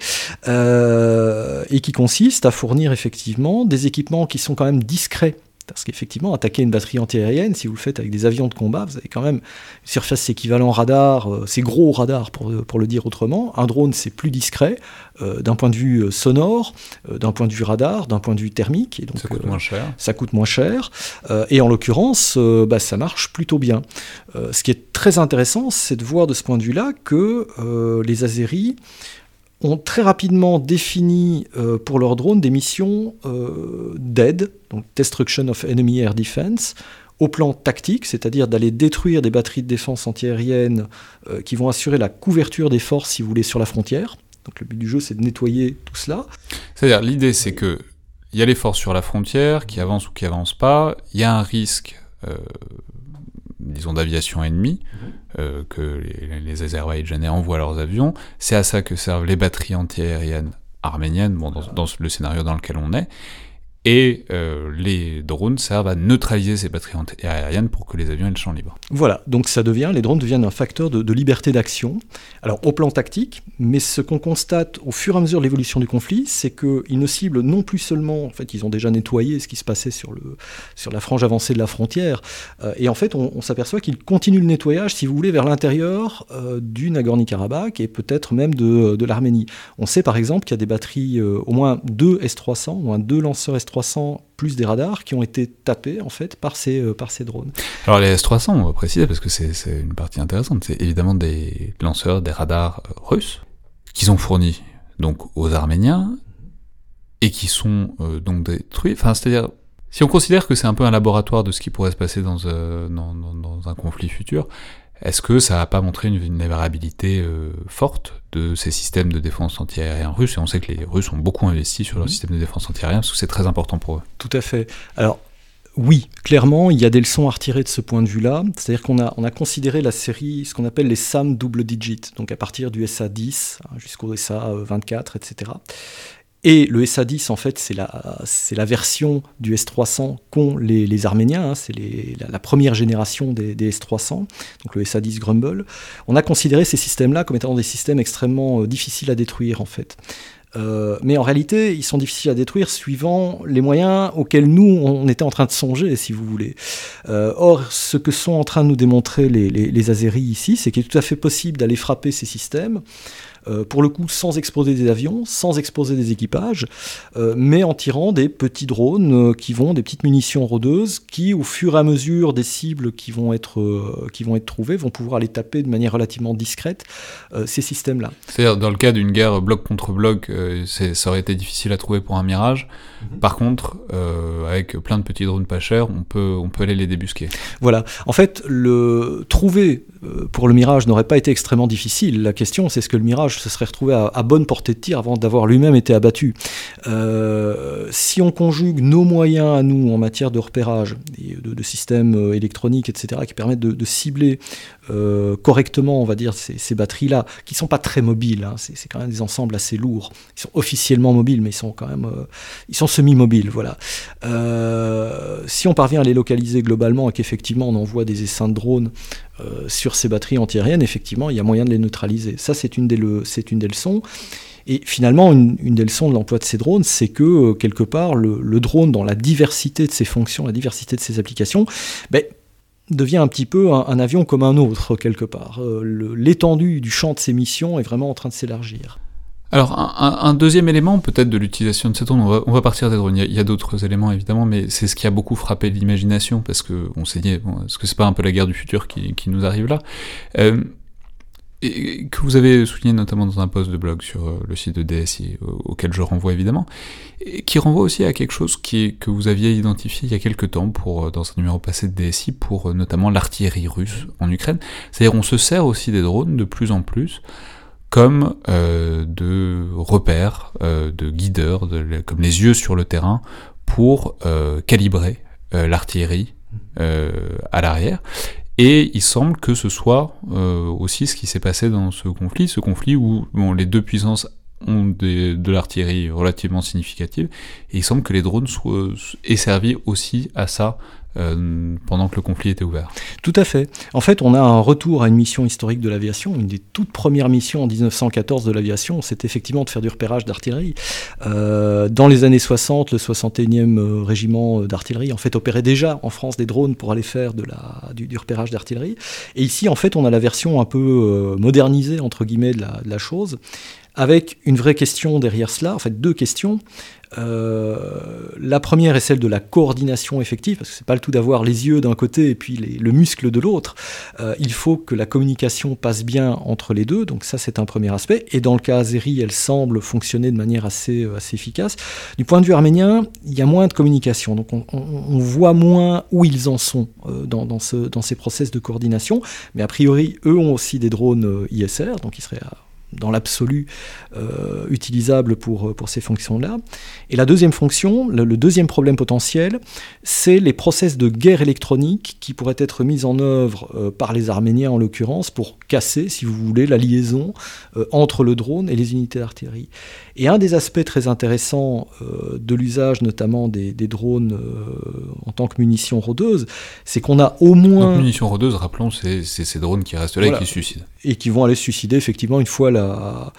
euh, et qui consiste à fournir effectivement des équipements qui sont quand même discrets parce qu'effectivement, attaquer une batterie antiaérienne, si vous le faites avec des avions de combat, vous avez quand même une surface équivalent radar, euh, c'est gros radar pour, pour, le dire autrement. Un drone, c'est plus discret euh, d'un point de vue euh, sonore, d'un point de vue radar, d'un point de vue thermique. Et donc, ça coûte moins cher. Ça coûte moins cher. et en l'occurrence, bah, ça marche plutôt bien. ce qui est très intéressant, c'est de voir de ce point de vue-là que les Azeris ont très rapidement défini euh, pour leurs drones des missions euh, d'aide, donc Destruction of Enemy Air Defense, au plan tactique, c'est-à-dire d'aller détruire des batteries de défense antiaérienne euh, qui vont assurer la couverture des forces, si vous voulez, sur la frontière. Donc le but du jeu, c'est de nettoyer tout cela. C'est-à-dire, l'idée, c'est que il y a les forces sur la frontière qui avancent ou qui avancent pas. Il y a un risque disons, d'aviation ennemie, mhm. euh, que les, les, Azerbaïdjanais envoient leurs avions. C'est à ça que servent les batteries antiaériennes arménienne, bon, dans, dans le scénario dans lequel on est, et euh, les drones servent à neutraliser ces batteries aériennes pour que les avions aient le champ libre. Voilà, donc ça devient, les drones deviennent un facteur de, liberté d'action. Alors au plan tactique, mais ce qu'on constate au fur et à mesure de l'évolution du conflit, c'est qu'ils ne ciblent non plus seulement, en fait ils ont déjà nettoyé ce qui se passait sur, le, sur la frange avancée de la frontière, euh, et en fait on, s'aperçoit qu'ils continuent le nettoyage, si vous voulez, vers l'intérieur euh, du Nagorno-Karabakh et peut-être même de, de l'Arménie. On sait par exemple qu'il y a des batteries, au moins deux S-300, au moins deux lanceurs S-300 300 plus des radars qui ont été tapés en fait par ces, euh, par ces drones. Alors les S-300, on va préciser parce que c'est une partie intéressante, c'est évidemment des lanceurs, des radars euh, russes qu'ils ont fournis donc aux Arméniens et qui sont euh, donc détruits. Enfin, c'est-à-dire si on considère que c'est un peu un laboratoire de ce qui pourrait se passer dans, dans, dans un conflit futur, est-ce que ça n'a pas montré une vulnérabilité euh, forte de ces systèmes de défense antiaérien russes? Et on sait que les Russes ont beaucoup investi sur leur mhm. système de défense antiaérien parce que c'est très important pour eux. Tout à fait. Alors, oui, clairement, il y a des leçons à retirer de ce point de vue-là. C'est-à-dire qu'on a, on a considéré la série, ce qu'on appelle les SAM double digit, donc à partir du SA 10 hein, jusqu'au SA 24, etc. Et le SA-10, en fait, c'est la, version du S300 qu'ont les, les Arméniens, hein, c'est la, première génération des, des, S300, donc le SA-10 Grumble. On a considéré ces systèmes-là comme étant des systèmes extrêmement euh, difficiles à détruire, en fait. Euh, mais en réalité, ils sont difficiles à détruire suivant les moyens auxquels nous, on était en train de songer, si vous voulez. Euh, or, ce que sont en train de nous démontrer les, les, les Azéris ici, c'est qu'il est tout à fait possible d'aller frapper ces systèmes euh, pour le coup sans exposer des avions, sans exposer des équipages, euh, mais en tirant des petits drones euh, qui vont, des petites munitions rôdeuses, qui au fur et à mesure des cibles qui vont être, qui vont être trouvées, vont pouvoir aller taper de manière relativement discrète ces systèmes-là. C'est-à-dire dans le cas d'une guerre bloc contre bloc, ça aurait été difficile à trouver pour un mirage. Mhm. Par contre, avec plein de petits drones pas chers, on peut, on peut aller les débusquer. Voilà. En fait, le trouver pour le mirage n'aurait pas été extrêmement difficile. La question, c'est ce que le mirage se serait retrouvé à, bonne portée de tir avant d'avoir lui-même été abattu. Euh, si on conjugue nos moyens à nous en matière de repérage, et de, systèmes euh, électroniques, etc., qui permettent de, cibler euh, correctement, on va dire, ces, batteries-là, qui sont pas très mobiles, hein, c'est quand même des ensembles assez lourds. Ils sont officiellement mobiles, mais ils sont quand même, ils sont semi-mobiles, voilà. si on parvient à les localiser globalement et qu'effectivement on envoie des essaims de drones sur ces batteries antiaériennes, effectivement, il y a moyen de les neutraliser. Ça, c'est une des, une leçons. Et finalement, une, des leçons de l'emploi de ces drones, c'est que euh, quelque part, le, drone, dans la diversité de ses fonctions, la diversité de ses applications, ben, devient un petit peu un, avion comme un autre, quelque part. Euh, l'étendue du champ de ses missions est vraiment en train de s'élargir. Alors, un, deuxième élément peut-être de l'utilisation de ces drones, on va, partir des drones, il y a, d'autres éléments évidemment, mais c'est ce qui a beaucoup frappé l'imagination, parce qu'on s'est dit, est-ce que c'est pas un peu la guerre du futur qui, nous arrive là? Euh, et que vous avez souligné notamment dans un post de blog sur euh, le site de DSI, auquel je renvoie évidemment, et qui renvoie aussi à quelque chose que vous aviez identifié il y a quelques temps pour, euh, dans un numéro passé de DSI pour notamment l'artillerie russe en Ukraine. C'est-à-dire on se sert aussi des drones de plus en plus comme de repères, de guideurs, de, comme les yeux sur le terrain pour calibrer l'artillerie à l'arrière. Et il semble que ce soit euh, aussi ce qui s'est passé dans ce conflit, ce conflit où les deux puissances ont de l'artillerie relativement significative, et il semble que les drones soient, aient servi aussi à ça euh, pendant que le conflit était ouvert. Tout à fait. En fait, on a un retour à une mission historique de l'aviation. Une des toutes premières missions en 1914 de l'aviation, c'est effectivement de faire du repérage d'artillerie. Euh, dans les années 60, le 61e euh, régiment d'artillerie en fait opérait déjà en France des drones pour aller faire de la, du, repérage d'artillerie. Et ici, en fait, on a la version un peu modernisée entre guillemets de la chose avec une vraie question derrière cela, en fait deux questions. Euh, la première est celle de la coordination effective, parce que c'est pas le tout d'avoir les yeux d'un côté et puis le muscle de l'autre. Euh, il faut que la communication passe bien entre les deux, donc ça c'est un premier aspect. Et dans le cas Azeri, elle semble fonctionner de manière assez, euh, assez efficace. Du point de vue arménien, il y a moins de communication, donc on, voit moins où ils en sont dans, dans ces process de coordination. Mais a priori, eux ont aussi des drones ISR, donc ils seraient à dans l'absolu euh, utilisable pour, pour ces fonctions-là. Et la deuxième fonction, le, deuxième problème potentiel, c'est les process de guerre électronique qui pourraient être mis en œuvre euh, par les Arméniens en l'occurrence pour casser, si vous voulez, la liaison euh, entre le drone et les unités d'artillerie. Et un des aspects très intéressants de l'usage notamment des, drones en tant que munitions rôdeuses, c'est qu'on a au moins... Donc munitions rôdeuses, rappelons, c'est ces drones qui restent là et qui se suicident. Et qui vont aller se suicider effectivement une fois la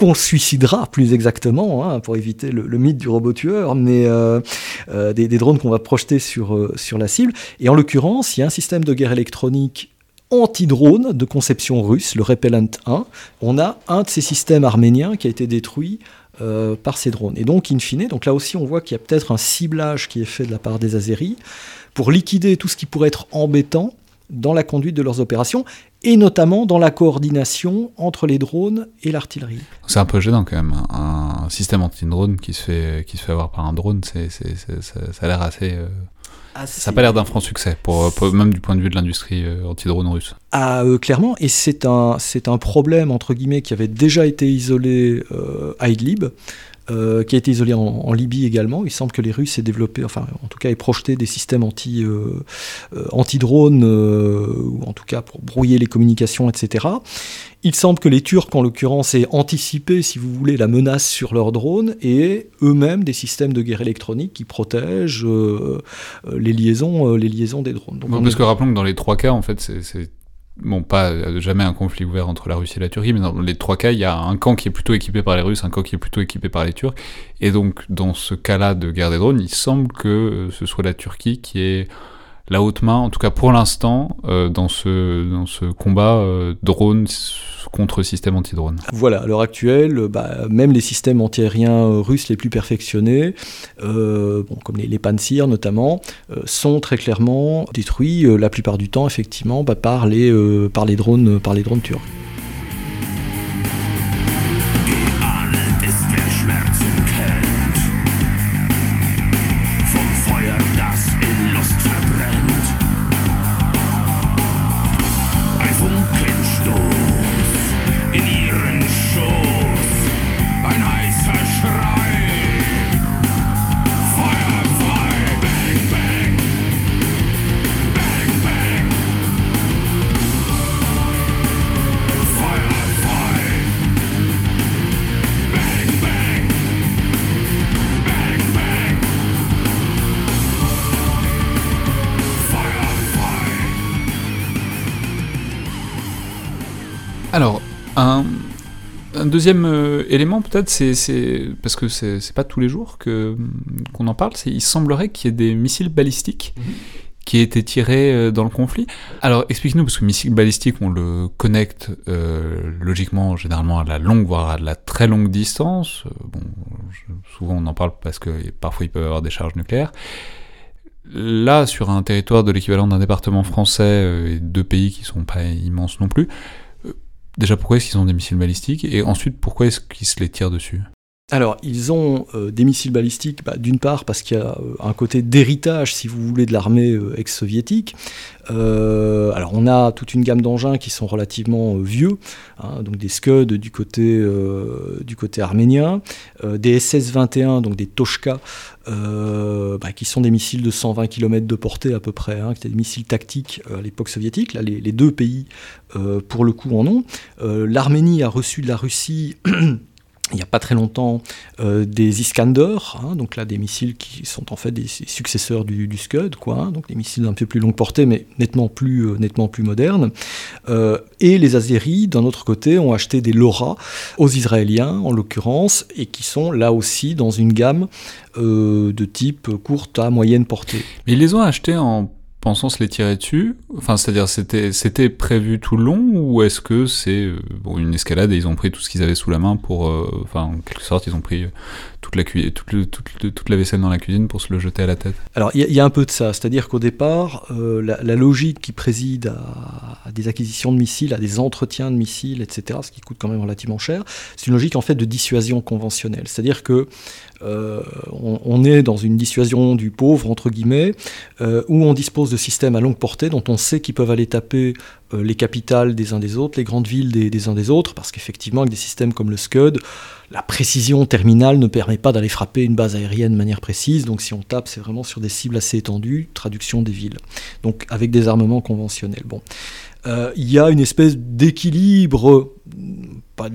qu'on suicidera plus exactement, hein, pour éviter le, mythe du robot tueur, mais euh, euh, des, drones qu'on va projeter sur, euh, sur la cible. Et en l'occurrence, il y a un système de guerre électronique anti-drone de conception russe, le Repellent 1. On a un de ces systèmes arméniens qui a été détruit par ces drones. Et donc, in fine, donc là aussi, on voit qu'il y a peut-être un ciblage qui est fait de la part des Azéris pour liquider tout ce qui pourrait être embêtant dans la conduite de leurs opérations et notamment dans la coordination entre les drones et l'artillerie. C'est un peu gênant quand même, un système anti-drone qui se fait qui se fait avoir par un drone, c'est, ça a l'air assez, euh, Ça n'a pas l'air d'un franc succès, pour, même du point de vue de l'industrie euh, anti-drone russe. Ah, euh, clairement, et c'est un, c'est un problème, entre guillemets, qui avait déjà été isolé à Idlib, euh, qui a été isolé en, Libye également. Il semble que les Russes aient développé, enfin en tout cas aient projeté des systèmes anti, euh, euh, anti-drones, ou en tout cas pour brouiller les communications, etc. Il semble que les Turcs, en l'occurrence, aient anticipé, si vous voulez, la menace sur leurs drones et eux-mêmes des systèmes de guerre électronique qui protègent les, liaisons, les liaisons des drones. Donc, parce que rappelons que dans les trois cas, en fait, c'est bon, pas euh, jamais un conflit ouvert entre la Russie et la Turquie, mais dans les trois cas, il y a un camp qui est plutôt équipé par les Russes, un camp qui est plutôt équipé par les Turcs. Et donc, dans ce cas-là de guerre des drones, il semble que euh, ce soit la Turquie qui est la haute main, en tout cas pour l'instant, euh, dans, ce, combat euh, drone contre système anti-drone. Voilà, à l'heure actuelle, bah, même les systèmes antiaériens russes les plus perfectionnés, euh, comme les, les notamment, sont très clairement détruits la plupart du temps, effectivement, bah, par, les, par, les par les drones turcs. Deuxième euh, élément peut-être, c'est parce que c'est pas tous les jours qu'on en parle, il semblerait qu'il y ait des missiles balistiques mhm. qui aient été tirés euh, dans le conflit. Alors explique-nous, parce que missile balistique, on le connecte euh, logiquement, généralement à la longue, voire à la très longue distance. bon, souvent on en parle parce que parfois il peut avoir des charges nucléaires. Là, sur un territoire de l'équivalent d'un département français et deux pays qui sont pas immenses non plus, Déjà, pourquoi est-ce qu'ils ont des missiles balistiques? Et ensuite, pourquoi est-ce qu'ils se les tirent dessus? Alors, ils ont euh, des missiles balistiques, bah, d'une part parce qu'il y a euh, un côté d'héritage, si vous voulez, de l'armée euh, ex-soviétique. alors, on a toute une gamme d'engins qui sont relativement vieux, hein, donc des Scud du côté, arménien, des SS-21, donc des Toshka, bah, qui sont des missiles de 120 km de portée à peu près, hein, qui étaient des missiles tactiques à l'époque soviétique. Là, les, deux pays, pour le coup, en ont. L'Arménie a reçu de la Russie il n'y a pas très longtemps euh, des Iskander, hein, donc là des missiles qui sont en fait des successeurs du, Scud, quoi, hein, donc des missiles d'un peu plus longue portée mais nettement plus, euh, nettement plus modernes. Euh, et les Azéris, d'un autre côté, ont acheté des LoRa aux Israéliens en l'occurrence, et qui sont là aussi dans une gamme de type courte à moyenne portée. Mais ils les ont achetés en pensant se les tirer dessus Enfin, c'est-à-dire, c'était, prévu tout le long ou est-ce que c'est euh, bon, une escalade et ils ont pris tout ce qu'ils avaient sous la main pour. Euh, enfin, en quelque sorte, ils ont pris toute la, toute, vaisselle dans la cuisine pour se le jeter à la tête Alors il y, a un peu de ça, c'est-à-dire qu'au départ, euh, la, logique qui préside à, des acquisitions de missiles, à des entretiens de missiles, etc., ce qui coûte quand même relativement cher, c'est une logique en fait de dissuasion conventionnelle. C'est-à-dire que euh, on, est dans une dissuasion du pauvre, entre guillemets, euh, où on dispose de systèmes à longue portée dont on sait qu'ils peuvent aller taper les capitales des uns des autres, les grandes villes des, uns des autres, parce qu'effectivement, avec des systèmes comme le Scud, la précision terminale ne permet pas d'aller frapper une base aérienne de manière précise, donc si on tape, c'est vraiment sur des cibles assez étendues, traduction des villes. Donc avec des armements conventionnels. Bon. Il y a une espèce d'équilibre,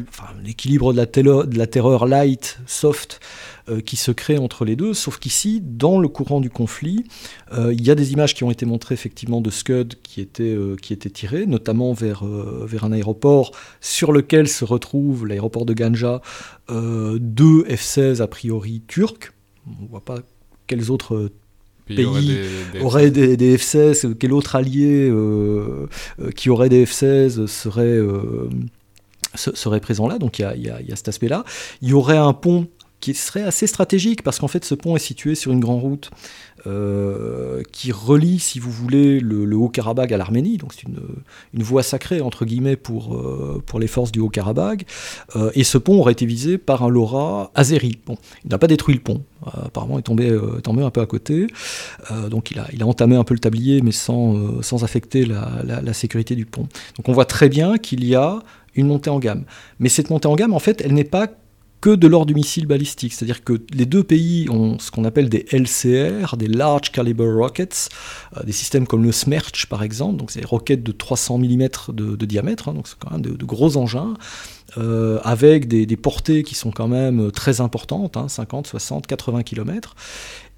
enfin, l'équilibre de, de la terreur light, soft, euh, qui se crée entre les deux, sauf qu'ici, dans le courant du conflit, euh, il y a des images qui ont été montrées effectivement de Scud qui étaient, euh, qui étaient tirées, notamment vers, vers un aéroport sur lequel se retrouve l'aéroport de Ganja, deux F-16 a priori turcs. On ne voit pas quels autres pays aurait des, F-16, quel autre allié qui aurait des F-16 serait, serait présent là, donc il y a, cet aspect-là. Il y aurait un pont qui serait assez stratégique parce qu'en fait ce pont est situé sur une grande route euh, qui relie, si vous voulez, le, Haut-Karabakh à l'Arménie. Donc c'est une, voie sacrée, entre guillemets, pour, euh, pour les forces du Haut-Karabakh. Euh, et ce pont aurait été visé par un LoRa azéri. Bon, il n'a pas détruit le pont. apparemment, il est tombé, tombé un peu à côté. donc il a, il a entamé un peu le tablier, mais sans, sans affecter la, la sécurité du pont. Donc on voit très bien qu'il y a une montée en gamme. Mais cette montée en gamme, en fait, elle n'est pas que de l'ordre du missile balistique. C'est-à-dire que les deux pays ont ce qu'on appelle des LCR, des Large Caliber Rockets, euh, des systèmes comme le Smerch par exemple, donc c'est des roquettes de 300 mm de, diamètre, hein, donc c'est quand même de, gros engins. Euh, avec des, portées qui sont quand même très importantes, 50, 60, 80 km.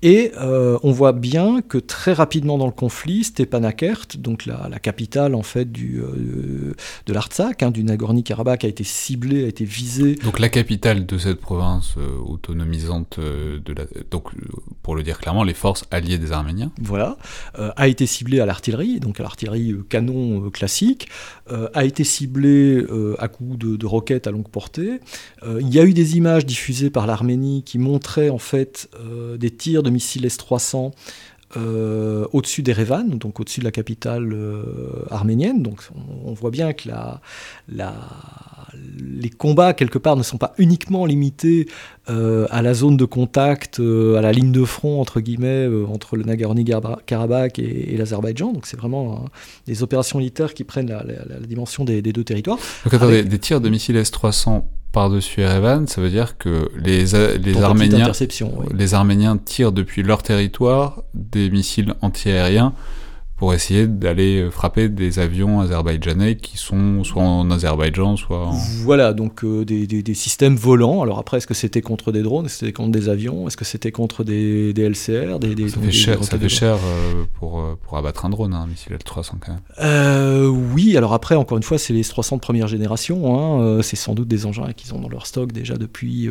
Et euh, on voit bien que très rapidement dans le conflit, Stepanakert, donc la, capitale en fait du, euh, de l'Artsakh, hein, du Nagorno-Karabakh, a été ciblée, a été visée. Donc la capitale de cette province euh, autonomisante, de la, donc pour le dire clairement, les forces alliées des Arméniens. Voilà, a été ciblée à l'artillerie, donc à l'artillerie canon classique, a été ciblée à coups de, de, roquettes à longue portée. il y a eu des images diffusées par l'Arménie qui montraient en fait des tirs de missiles S-300 euh, au-dessus d'Erevan, donc au-dessus de la capitale euh, arménienne. Donc on, voit bien que la, la, les combats, quelque part, ne sont pas uniquement limités euh, à la zone de contact, à la ligne de front, entre guillemets, entre le Nagorno-Karabakh et, l'Azerbaïdjan. Donc c'est vraiment des opérations militaires qui prennent la, dimension des, deux territoires. Donc attendez, des tirs de missiles S-300 par-dessus Erevan, ça veut dire que les, les Arméniens, les Arméniens tirent depuis leur territoire des missiles antiaériens pour essayer d'aller frapper des avions azerbaïdjanais qui sont soit en Azerbaïdjan, soit en... Voilà, donc euh, des, des, systèmes volants. Alors après, est-ce que c'était contre des drones? Est-ce que c'était contre des avions? Est-ce que c'était contre des, des LCR des, Ça fait cher, ça fait cher euh, pour, euh, pour abattre un drone, un missile L-300 quand même. oui, alors après, encore une fois, c'est les S-300 de première génération. Hein. c'est sans doute des engins qu'ils ont dans leur stock déjà depuis,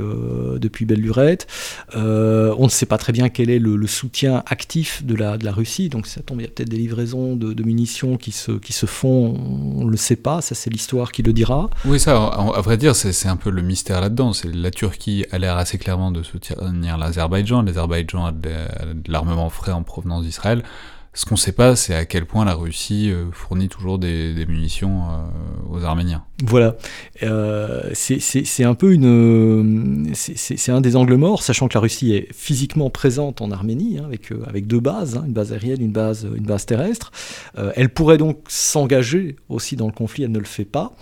depuis belle lurette. on ne sait pas très bien quel est le, le, soutien actif de la, de la Russie, donc ça tombe, il y a peut-être des livres raisons de, munitions qui se, qui se font, on ne le sait pas, ça c'est l'histoire qui le dira. Oui, ça, à vrai dire, c'est un peu le mystère là-dedans. La Turquie a l'air assez clairement de soutenir l'Azerbaïdjan, l'Azerbaïdjan a de l'armement frais en provenance d'Israël. Ce qu'on ne sait pas, c'est à quel point la Russie euh, fournit toujours des, munitions euh, aux Arméniens. Voilà. Euh, c'est un peu une. C'est un des angles morts, sachant que la Russie est physiquement présente en Arménie, hein, avec, avec deux bases, hein, une base aérienne, une base, une base terrestre. elle pourrait donc s'engager aussi dans le conflit, elle ne le fait pas.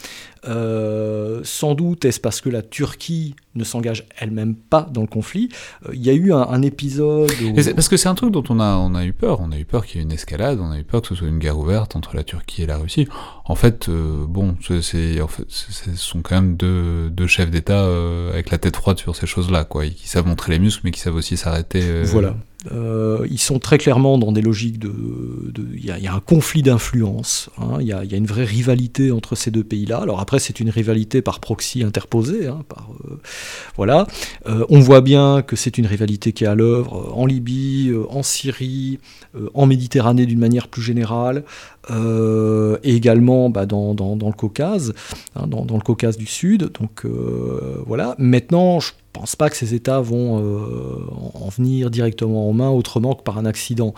Euh, sans doute est-ce parce que la Turquie ne s'engage elle-même pas dans le conflit. Euh, il y a eu un, épisode. Parce que c'est un truc dont on a, on a eu peur. On a eu peur qu'il y ait une escalade, on a eu peur que ce soit une guerre ouverte entre la Turquie et la Russie. En fait, euh, bon, c'est, ce sont quand même deux, deux chefs d'État avec la tête froide sur ces choses-là, quoi, qui savent montrer les muscles, mais qui savent aussi s'arrêter. Voilà. Euh, ils sont très clairement dans des logiques de. Il y, a un conflit d'influence, hein. il y, a une vraie rivalité entre ces deux pays-là. Alors après, c'est une rivalité par proxy interposée. Hein, euh, voilà. Euh, on voit bien que c'est une rivalité qui est à l'œuvre en Libye, en Syrie, en Méditerranée d'une manière plus générale, et également bah, dans, le Caucase, hein, dans, dans, le Caucase du Sud. Donc voilà. Maintenant, je pense pas que ces États vont en venir directement en main autrement que par un accident.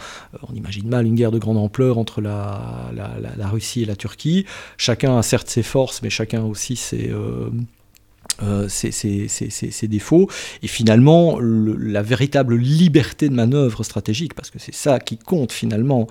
on imagine mal une guerre de grande ampleur entre la, la Russie et la Turquie. Chacun a certes ses forces, mais chacun aussi ses euh, défauts, et finalement la véritable liberté de manœuvre stratégique, parce que c'est ça qui compte finalement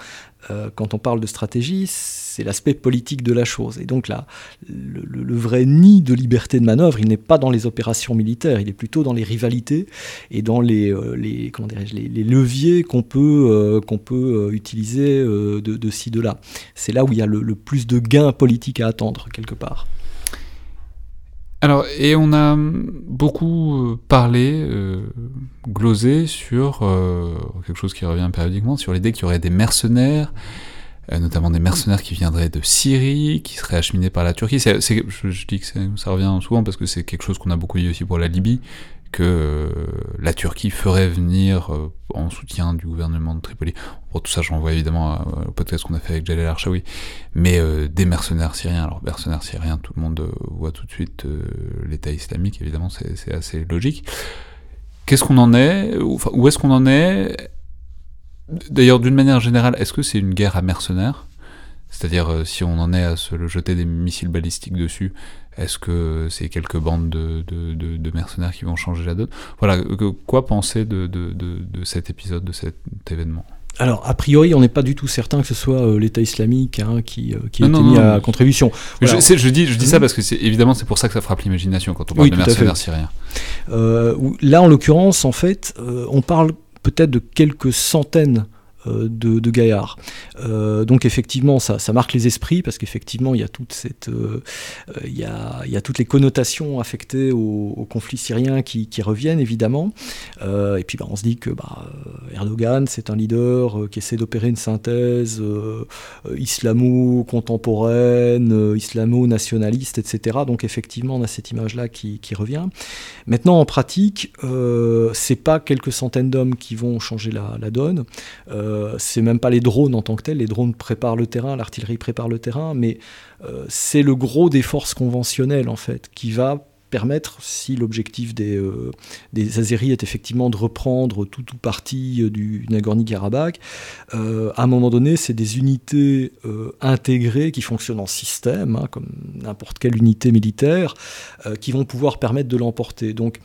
euh, quand on parle de stratégie, c'est l'aspect politique de la chose. Et donc là, le, vrai nid de liberté de manœuvre, il n'est pas dans les opérations militaires, il est plutôt dans les rivalités et dans les, euh, leviers qu'on peut, peut utiliser de ci, de là. C'est là où il y a le plus de gains politiques à attendre, quelque part. Alors, et on a beaucoup euh, parlé, euh, glosé sur euh, quelque chose qui revient périodiquement, sur l'idée qu'il y aurait des mercenaires, notamment des mercenaires qui viendraient de Syrie, qui seraient acheminés par la Turquie. je, je, dis que ça revient souvent parce que c'est quelque chose qu'on a beaucoup dit aussi pour la Libye, que euh, la Turquie ferait venir euh, en soutien du gouvernement de Tripoli. Pour tout ça, je renvoie évidemment au podcast qu'on a fait avec Jalal Archaoui, mais euh, des mercenaires syriens. Alors, mercenaires syriens, tout le monde voit tout de suite l'État islamique, évidemment, c'est assez logique. Qu'est-ce qu'on en est? Où est-ce qu'on en est? D'ailleurs, d'une manière générale, est-ce que c'est une guerre à mercenaires? C'est-à-dire, si on en est à se jeter des missiles balistiques dessus, est-ce que c'est quelques bandes de, mercenaires qui vont changer la donne? Voilà, quoi penser de, cet épisode, de cet événement? Alors, a priori, on n'est pas du tout certain que ce soit euh, l'État islamique hein, qui, euh, qui ait été mis à contribution. Je, dis, je dis ça mhm. parce que c'est évidemment c'est pour ça que ça frappe l'imagination quand on parle de mercenaires syriens. Euh, là, en l'occurrence, en fait, on parle peut-être de quelques centaines euh, de, de, Gaillard. Euh, donc effectivement, ça, marque les esprits parce qu'effectivement, il y a toute cette, euh, il, y a, toutes les connotations affectées au, conflit syrien qui, reviennent évidemment. et puis bah, on se dit que bah, Erdogan, c'est un leader qui essaie d'opérer une synthèse islamo-contemporaine, islamo-nationaliste, etc. Donc effectivement, on a cette image-là qui, revient. Maintenant, en pratique, c'est pas quelques centaines d'hommes qui vont changer la, donne. Euh, c'est même pas les drones en tant que tels, les drones préparent le terrain, l'artillerie prépare le terrain, mais euh, c'est le gros des forces conventionnelles en fait qui va permettre, si l'objectif des, euh, des Azeris est effectivement de reprendre tout ou partie du Nagorno-Karabakh, à un moment donné, c'est des unités intégrées qui fonctionnent en système, hein, comme n'importe quelle unité militaire, qui vont pouvoir permettre de l'emporter. Donc,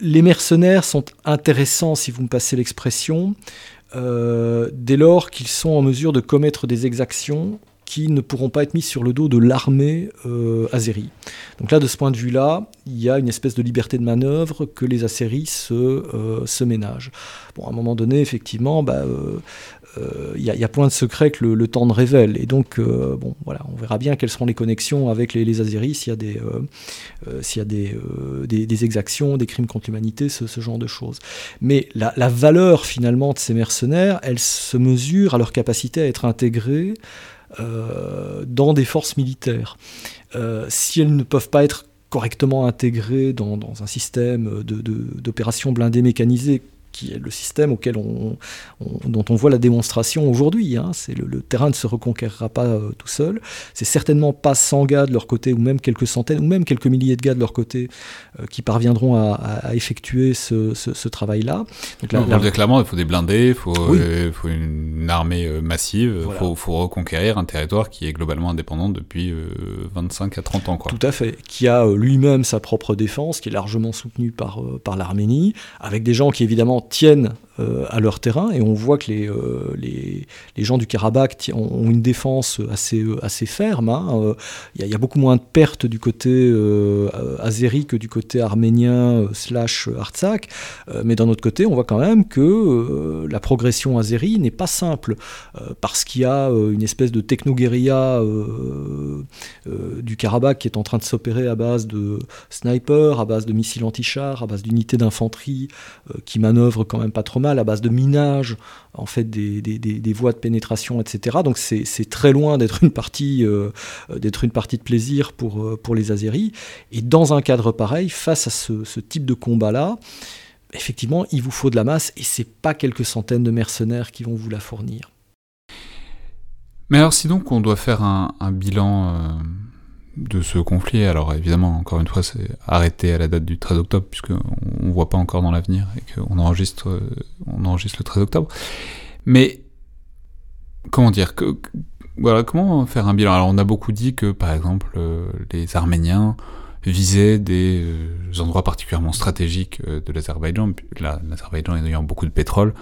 les mercenaires sont intéressants, si vous me passez l'expression, euh, dès lors qu'ils sont en mesure de commettre des exactions qui ne pourront pas être mises sur le dos de l'armée euh, azérie. Donc là, de ce point de vue-là, il y a une espèce de liberté de manœuvre que les se, euh, se ménagent. Bon, à un moment donné, effectivement, bah, il y, a point de secret que le, temps ne révèle. Et donc, bon, voilà, on verra bien quelles seront les connexions avec les, les s'il y a, des, s'il y a des, des, exactions, des crimes contre l'humanité, ce, genre de choses. Mais la, valeur, finalement, de ces mercenaires, elle se mesure à leur capacité à être intégrés dans des forces militaires. si elles ne peuvent pas être correctement intégrées dans, un système d'opérations blindées mécanisées qui est le système auquel on, dont on voit la démonstration aujourd'hui. Hein. C'est le, terrain ne se reconquérera pas euh, tout seul. C'est certainement pas 100 gars de leur côté, ou même quelques centaines, ou même quelques milliers de gars de leur côté euh, qui parviendront à, effectuer ce, travail-là. Donc, clairement, il faut des blindés, il faut, euh, faut une armée massive, il faut, reconquérir un territoire qui est globalement indépendant depuis 25 à 30 ans. Quoi. Tout à fait. Qui a lui-même sa propre défense, qui est largement soutenue par, par l'Arménie, avec des gens qui évidemment tiennent à leur terrain et on voit que les, euh, les, les, gens du Karabakh ont une défense assez, euh, assez ferme. Hein. Il y, a beaucoup moins de pertes du côté azéri que du côté arménien slash Artsakh, mais d'un autre côté, on voit quand même que la progression azéri n'est pas simple parce qu'il y a une espèce de techno-guérilla du Karabakh qui est en train de s'opérer à base de snipers, à base de missiles anti-chars, à base d'unités d'infanterie qui manœuvrent quand même pas trop mal à la base de minage en fait des, des, voies de pénétration, etc. Donc c'est très loin d'être une partie euh, une partie de plaisir pour, euh, pour les Azéris. Et dans un cadre pareil, face à ce, type de combat-là, effectivement, il vous faut de la masse et c'est pas quelques centaines de mercenaires qui vont vous la fournir. Mais alors si donc on doit faire un, bilan euh, de ce conflit. Alors évidemment, encore une fois, c'est arrêté à la date du 13 octobre, puisqu'on ne voit pas encore dans l'avenir et qu'on enregistre, on enregistre le 13 octobre. Mais comment dire que, voilà, comment faire un bilan? Alors on a beaucoup dit que, par exemple, euh, les Arméniens visaient des euh, endroits particulièrement stratégiques euh, de l'Azerbaïdjan. L'Azerbaïdjan ayant beaucoup de pétrole,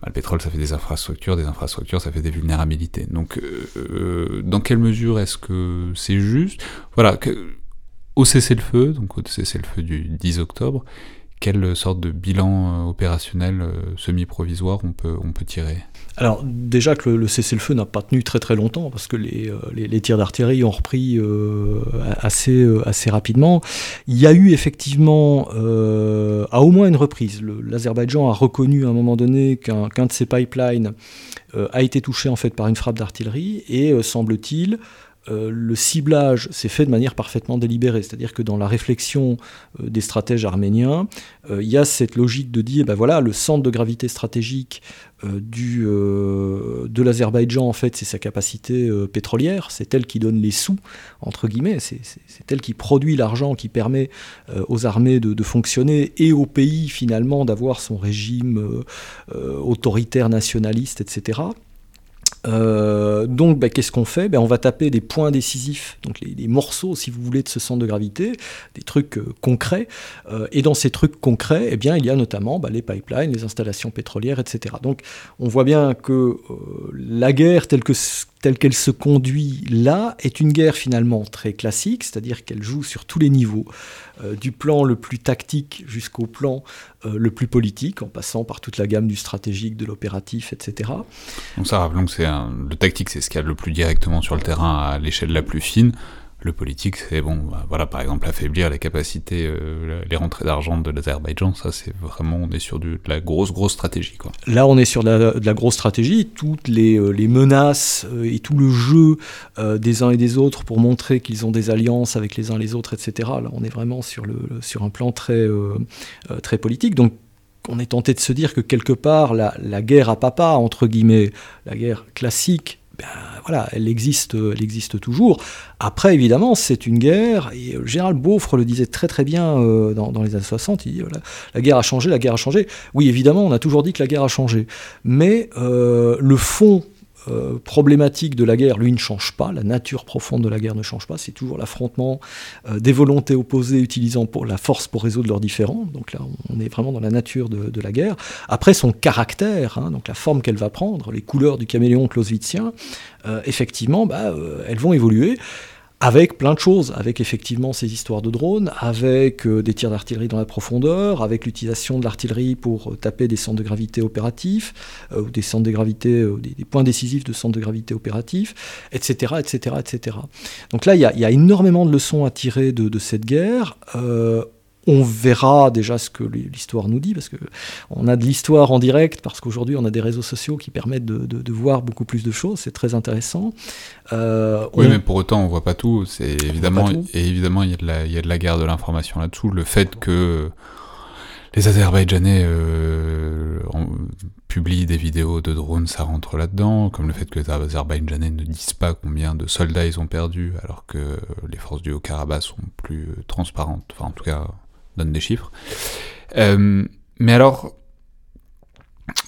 bah, le pétrole, ça fait des infrastructures, des infrastructures, ça fait des vulnérabilités. Donc, euh, dans quelle mesure est-ce que c'est juste? Voilà, que, au cessez-le-feu, donc au cessez-le-feu du 10 octobre, quelle sorte de bilan opérationnel semi-provisoire on peut, tirer? Alors déjà que le, cessez-le-feu n'a pas tenu très très longtemps parce que les, euh, les, tirs d'artillerie ont repris euh, assez, euh, assez rapidement. Il y a eu effectivement à au moins une reprise. L'Azerbaïdjan a reconnu à un moment donné qu'un de ses pipelines a été touché en fait par une frappe d'artillerie et semble-t-il euh, le ciblage s'est fait de manière parfaitement délibérée. C'est-à-dire que dans la réflexion euh, des stratèges arméniens, euh, il y a cette logique de dire, ben voilà, le centre de gravité stratégique de l'Azerbaïdjan, en fait, c'est sa capacité pétrolière, c'est elle qui donne les sous, entre guillemets, c'est elle qui produit l'argent qui permet aux armées de, fonctionner et au pays, finalement, d'avoir son régime autoritaire, nationaliste, etc. Euh, donc, ben, qu'est-ce qu'on fait? Ben, On va taper des points décisifs, donc les, morceaux, si vous voulez, de ce centre de gravité, des trucs euh, concrets. Euh, et dans ces trucs concrets, eh bien, il y a notamment ben, les pipelines, les installations pétrolières, etc. Donc, on voit bien que la guerre telle qu'elle se conduit là est une guerre finalement très classique, c'est-à-dire qu'elle joue sur tous les niveaux, euh, du plan le plus tactique jusqu'au plan euh, le plus politique, en passant par toute la gamme du stratégique, de l'opératif, etc. Donc ça, rappelons que c'est le tactique, c'est ce qu'il y a le plus directement sur le terrain à l'échelle la plus fine. Le politique, c'est bon, bah, voilà, par exemple, affaiblir les capacités, euh, les rentrées d'argent de l'Azerbaïdjan, ça c'est vraiment, on est sur de la grosse, grosse stratégie. Là, on est sur de la, grosse stratégie, toutes les, euh, menaces euh, et tout le jeu des uns et des autres pour montrer qu'ils ont des alliances avec les uns les autres, etc. Là, on est vraiment sur, le, sur un plan très, très politique. Donc, on est tenté de se dire que quelque part, la guerre à papa, entre guillemets, la guerre classique, ben, voilà, elle existe, elle existe toujours. Après, évidemment, c'est une guerre, et le général Beaufre le disait très très bien euh, dans, les années 60, il la guerre a changé, la guerre a changé. Oui, évidemment, on a toujours dit que la guerre a changé. Mais euh, le fond euh, problématique de la guerre, lui, ne change pas. La nature profonde de la guerre ne change pas. C'est toujours l'affrontement euh, des volontés opposées utilisant pour la force pour résoudre leurs différends. Donc là, on est vraiment dans la nature de, la guerre. Après, son caractère, hein, donc la forme qu'elle va prendre, les couleurs du caméléon clausewitzien, euh, effectivement, bah, elles vont évoluer avec plein de choses, avec effectivement ces histoires de drones, avec euh, des tirs d'artillerie dans la profondeur, avec l'utilisation de l'artillerie pour euh, taper des centres de gravité opératifs, euh, ou des centres de gravité, des, points décisifs de centres de gravité opératifs, etc., etc., etc. Donc là, il y, a énormément de leçons à tirer de, cette guerre. On verra déjà ce que l'histoire nous dit, parce qu'on a de l'histoire en direct, parce qu'aujourd'hui on a des réseaux sociaux qui permettent de, voir beaucoup plus de choses, c'est très intéressant. Euh, oui, mais pour autant on voit pas tout, c'est évidemment, et évidemment il y, a de la, il y a de la guerre de l'information là-dessous, le fait que les Azerbaïdjanais euh, publient des vidéos de drones, ça rentre là-dedans, comme le fait que les Azerbaïdjanais ne disent pas combien de soldats ils ont perdu, alors que les forces du Haut-Karabakh sont plus transparentes, enfin en tout cas des chiffres. Euh, mais alors,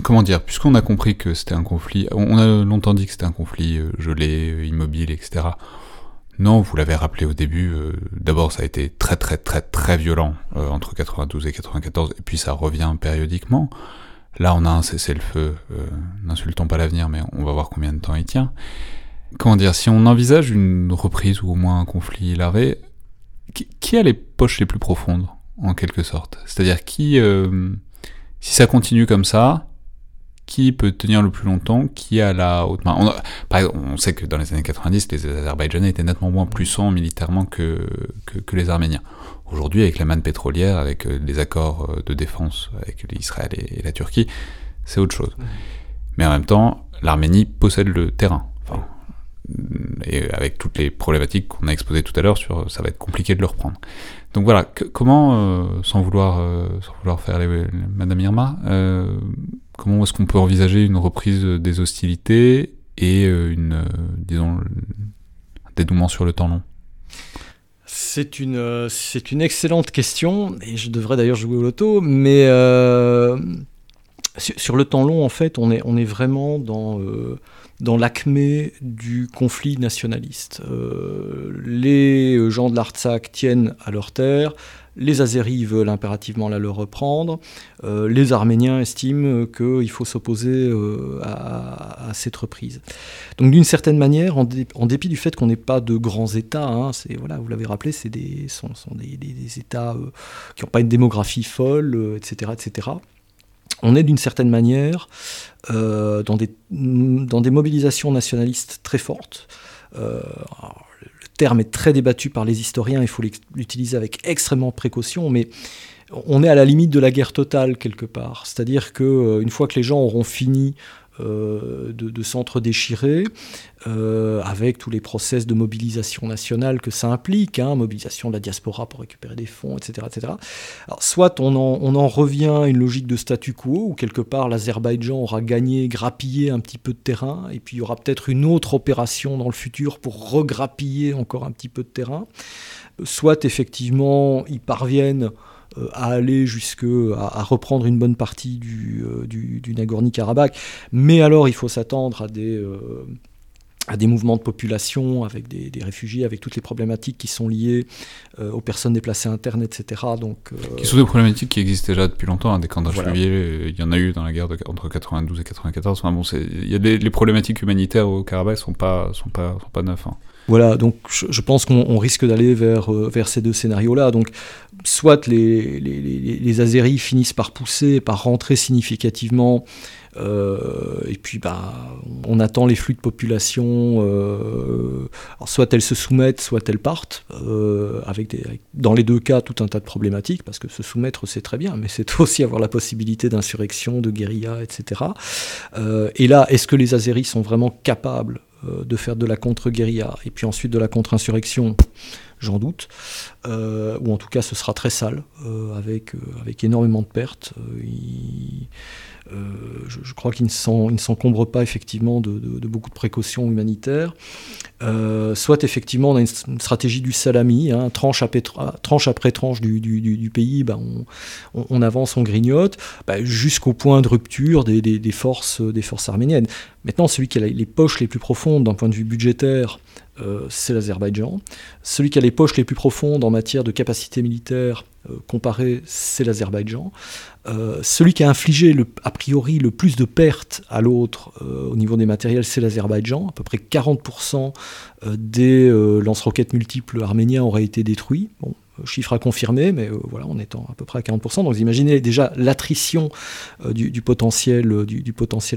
comment dire, puisqu'on a compris que c'était un conflit, on a longtemps dit que c'était un conflit euh, gelé, euh, immobile, etc. Non, vous l'avez rappelé au début, d'abord ça a été très très très très violent entre 92 et 94, et puis ça revient périodiquement. Là on a un cessez-le-feu, n'insultons pas l'avenir, mais on va voir combien de temps il tient. Comment dire, si on envisage une reprise ou au moins un conflit larvé, qui a les poches les plus profondes en quelque sorte. C'est-à-dire qui, euh, si ça continue comme ça, qui peut tenir le plus longtemps, qui a la haute main? On, par exemple, on sait que dans les années 90, les Azerbaïdjanais étaient nettement moins puissants militairement que, que, les Arméniens. Aujourd'hui, avec la manne pétrolière, avec euh, les accords euh, de défense avec l'Israël et, la Turquie, c'est autre chose. Mais en même temps, l'Arménie possède le terrain. Enfin, et avec toutes les problématiques qu'on a exposées tout à l'heure, sur ça va être compliqué de le reprendre. Donc voilà, comment, euh, sans, vouloir, euh, sans vouloir faire les, Madame Irma, euh, comment est-ce qu'on peut envisager une reprise des hostilités et une, disons, un dénouement sur le temps long? C'est une, c'est une excellente question, et je devrais d'ailleurs jouer au loto, mais euh, sur, le temps long, en fait, on est, on est vraiment dans, dans l'acmé du conflit nationaliste. Euh, les gens de l'Artsakh tiennent à leur terre, les Azéris veulent impérativement la leur reprendre. Euh, les Arméniens estiment qu'il faut s'opposer euh, à, cette reprise. Donc d'une certaine manière, en, dépit du fait qu'on n'ait pas de grands États, hein, c'est voilà, vous l'avez rappelé, c'est des sont, des, États euh, qui n'ont pas une démographie folle, etc., etc. On est d'une certaine manière dans, des, dans des mobilisations nationalistes très fortes terme est très débattu par les historiens, il faut l'utiliser avec extrêmement précaution, mais on est à la limite de la guerre totale quelque part. C'est-à-dire qu'une euh, fois que les gens auront fini euh, de, s'entre-déchirer, euh, avec tous les process de mobilisation nationale que ça implique, hein, mobilisation de la diaspora pour récupérer des fonds, etc. etc. Alors, soit on en, revient à une logique de statu quo, où quelque part l'Azerbaïdjan aura gagné, grappillé un petit peu de terrain, et puis il y aura peut-être une autre opération dans le futur pour regrappiller encore un petit peu de terrain. Soit effectivement ils parviennent à aller jusque à, reprendre une bonne partie du, euh, du, Nagorno-Karabakh. Mais alors, il faut s'attendre à des euh, à des mouvements de population, avec des, réfugiés, avec toutes les problématiques qui sont liées aux personnes déplacées internes, etc. Donc, Qui sont des problématiques qui existent déjà depuis longtemps, hein, des camps il y en a eu dans la guerre entre 92 et 94. Enfin, bon, y a des, les problématiques humanitaires au Karabakh sont pas sont pas sont pas neufs. Hein. Voilà, donc je, pense qu'on risque d'aller vers, euh, vers ces deux scénarios-là. Donc, soit les, les, Azéris finissent par pousser, par rentrer significativement, euh, et puis bah, on attend les flux de population, euh, soit elles se soumettent, soit elles partent, avec, des, dans les deux cas tout un tas de problématiques, parce que se soumettre c'est très bien, mais c'est aussi avoir la possibilité d'insurrection, de guérilla, etc. et là, est-ce que les Azéris sont vraiment capables de faire de la contre-guérilla et puis ensuite de la contre-insurrection, j'en doute. Euh, ou en tout cas, ce sera très sale, euh, avec, avec énormément de pertes. Euh, je, crois qu'il ne s'encombre pas effectivement de, beaucoup de précautions humanitaires. Euh, soit effectivement on a une, stratégie du salami, hein, tranche, après, tranche, après tranche du, pays, bah, on, avance, on grignote, bah, jusqu'au point de rupture des, forces, des forces arméniennes. Maintenant, celui qui a les poches les plus profondes d'un point de vue budgétaire, euh, c'est l'Azerbaïdjan. Celui qui a les poches les plus profondes en matière de capacité militaire euh, comparée, c'est l'Azerbaïdjan. Euh, celui qui a infligé a priori le plus de pertes à l'autre au niveau des matériels, c'est l'Azerbaïdjan. À peu près 40% des lance-roquettes multiples arméniens auraient été détruits. Bon, chiffre à confirmer, mais voilà, on est à peu près à 40%. Donc vous imaginez déjà l'attrition du, potentiel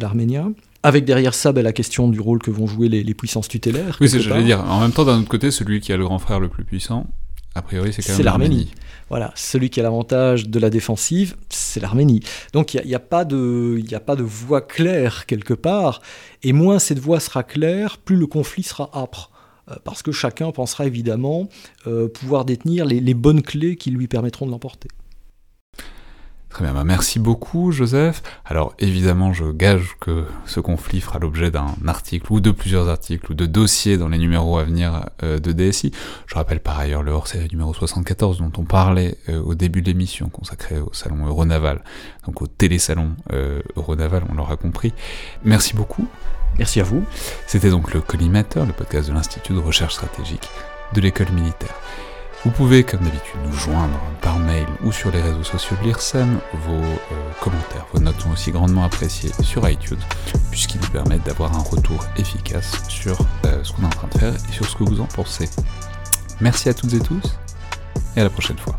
arménien. Avec derrière ça ben, la question du rôle que vont jouer les, puissances tutélaires. Oui, c'est j'allais dire. En même temps, d'un autre côté, celui qui a le grand frère le plus puissant, a priori, c'est quand même l'Arménie. Voilà, celui qui a l'avantage de la défensive, c'est l'Arménie. Donc il n'y a, pas de, a pas de voie claire quelque part, et moins cette voie sera claire, plus le conflit sera âpre euh, parce que chacun pensera évidemment euh, pouvoir détenir les, bonnes clés qui lui permettront de l'emporter. Très bien, bah, merci beaucoup Joseph. Alors évidemment, je gage que ce conflit fera l'objet d'un article ou de plusieurs articles ou de dossiers dans les numéros à venir euh, de DSI. Je rappelle par ailleurs le hors-série numéro 74 dont on parlait euh, au début de l'émission consacré au salon Euronaval, donc au télésalon euh, Euronaval, on l'aura compris. Merci beaucoup. Merci à vous. C'était donc le Collimateur, le podcast de l'Institut de recherche stratégique de l'école militaire. Vous pouvez, comme d'habitude, nous joindre par mail ou sur les réseaux sociaux de l'IRSEM. Vos euh, commentaires, vos notes sont aussi grandement appréciés sur iTunes, puisqu'ils nous permettent d'avoir un retour efficace sur euh, ce qu'on est en train de faire et sur ce que vous en pensez. Merci à toutes et tous, et à la prochaine fois.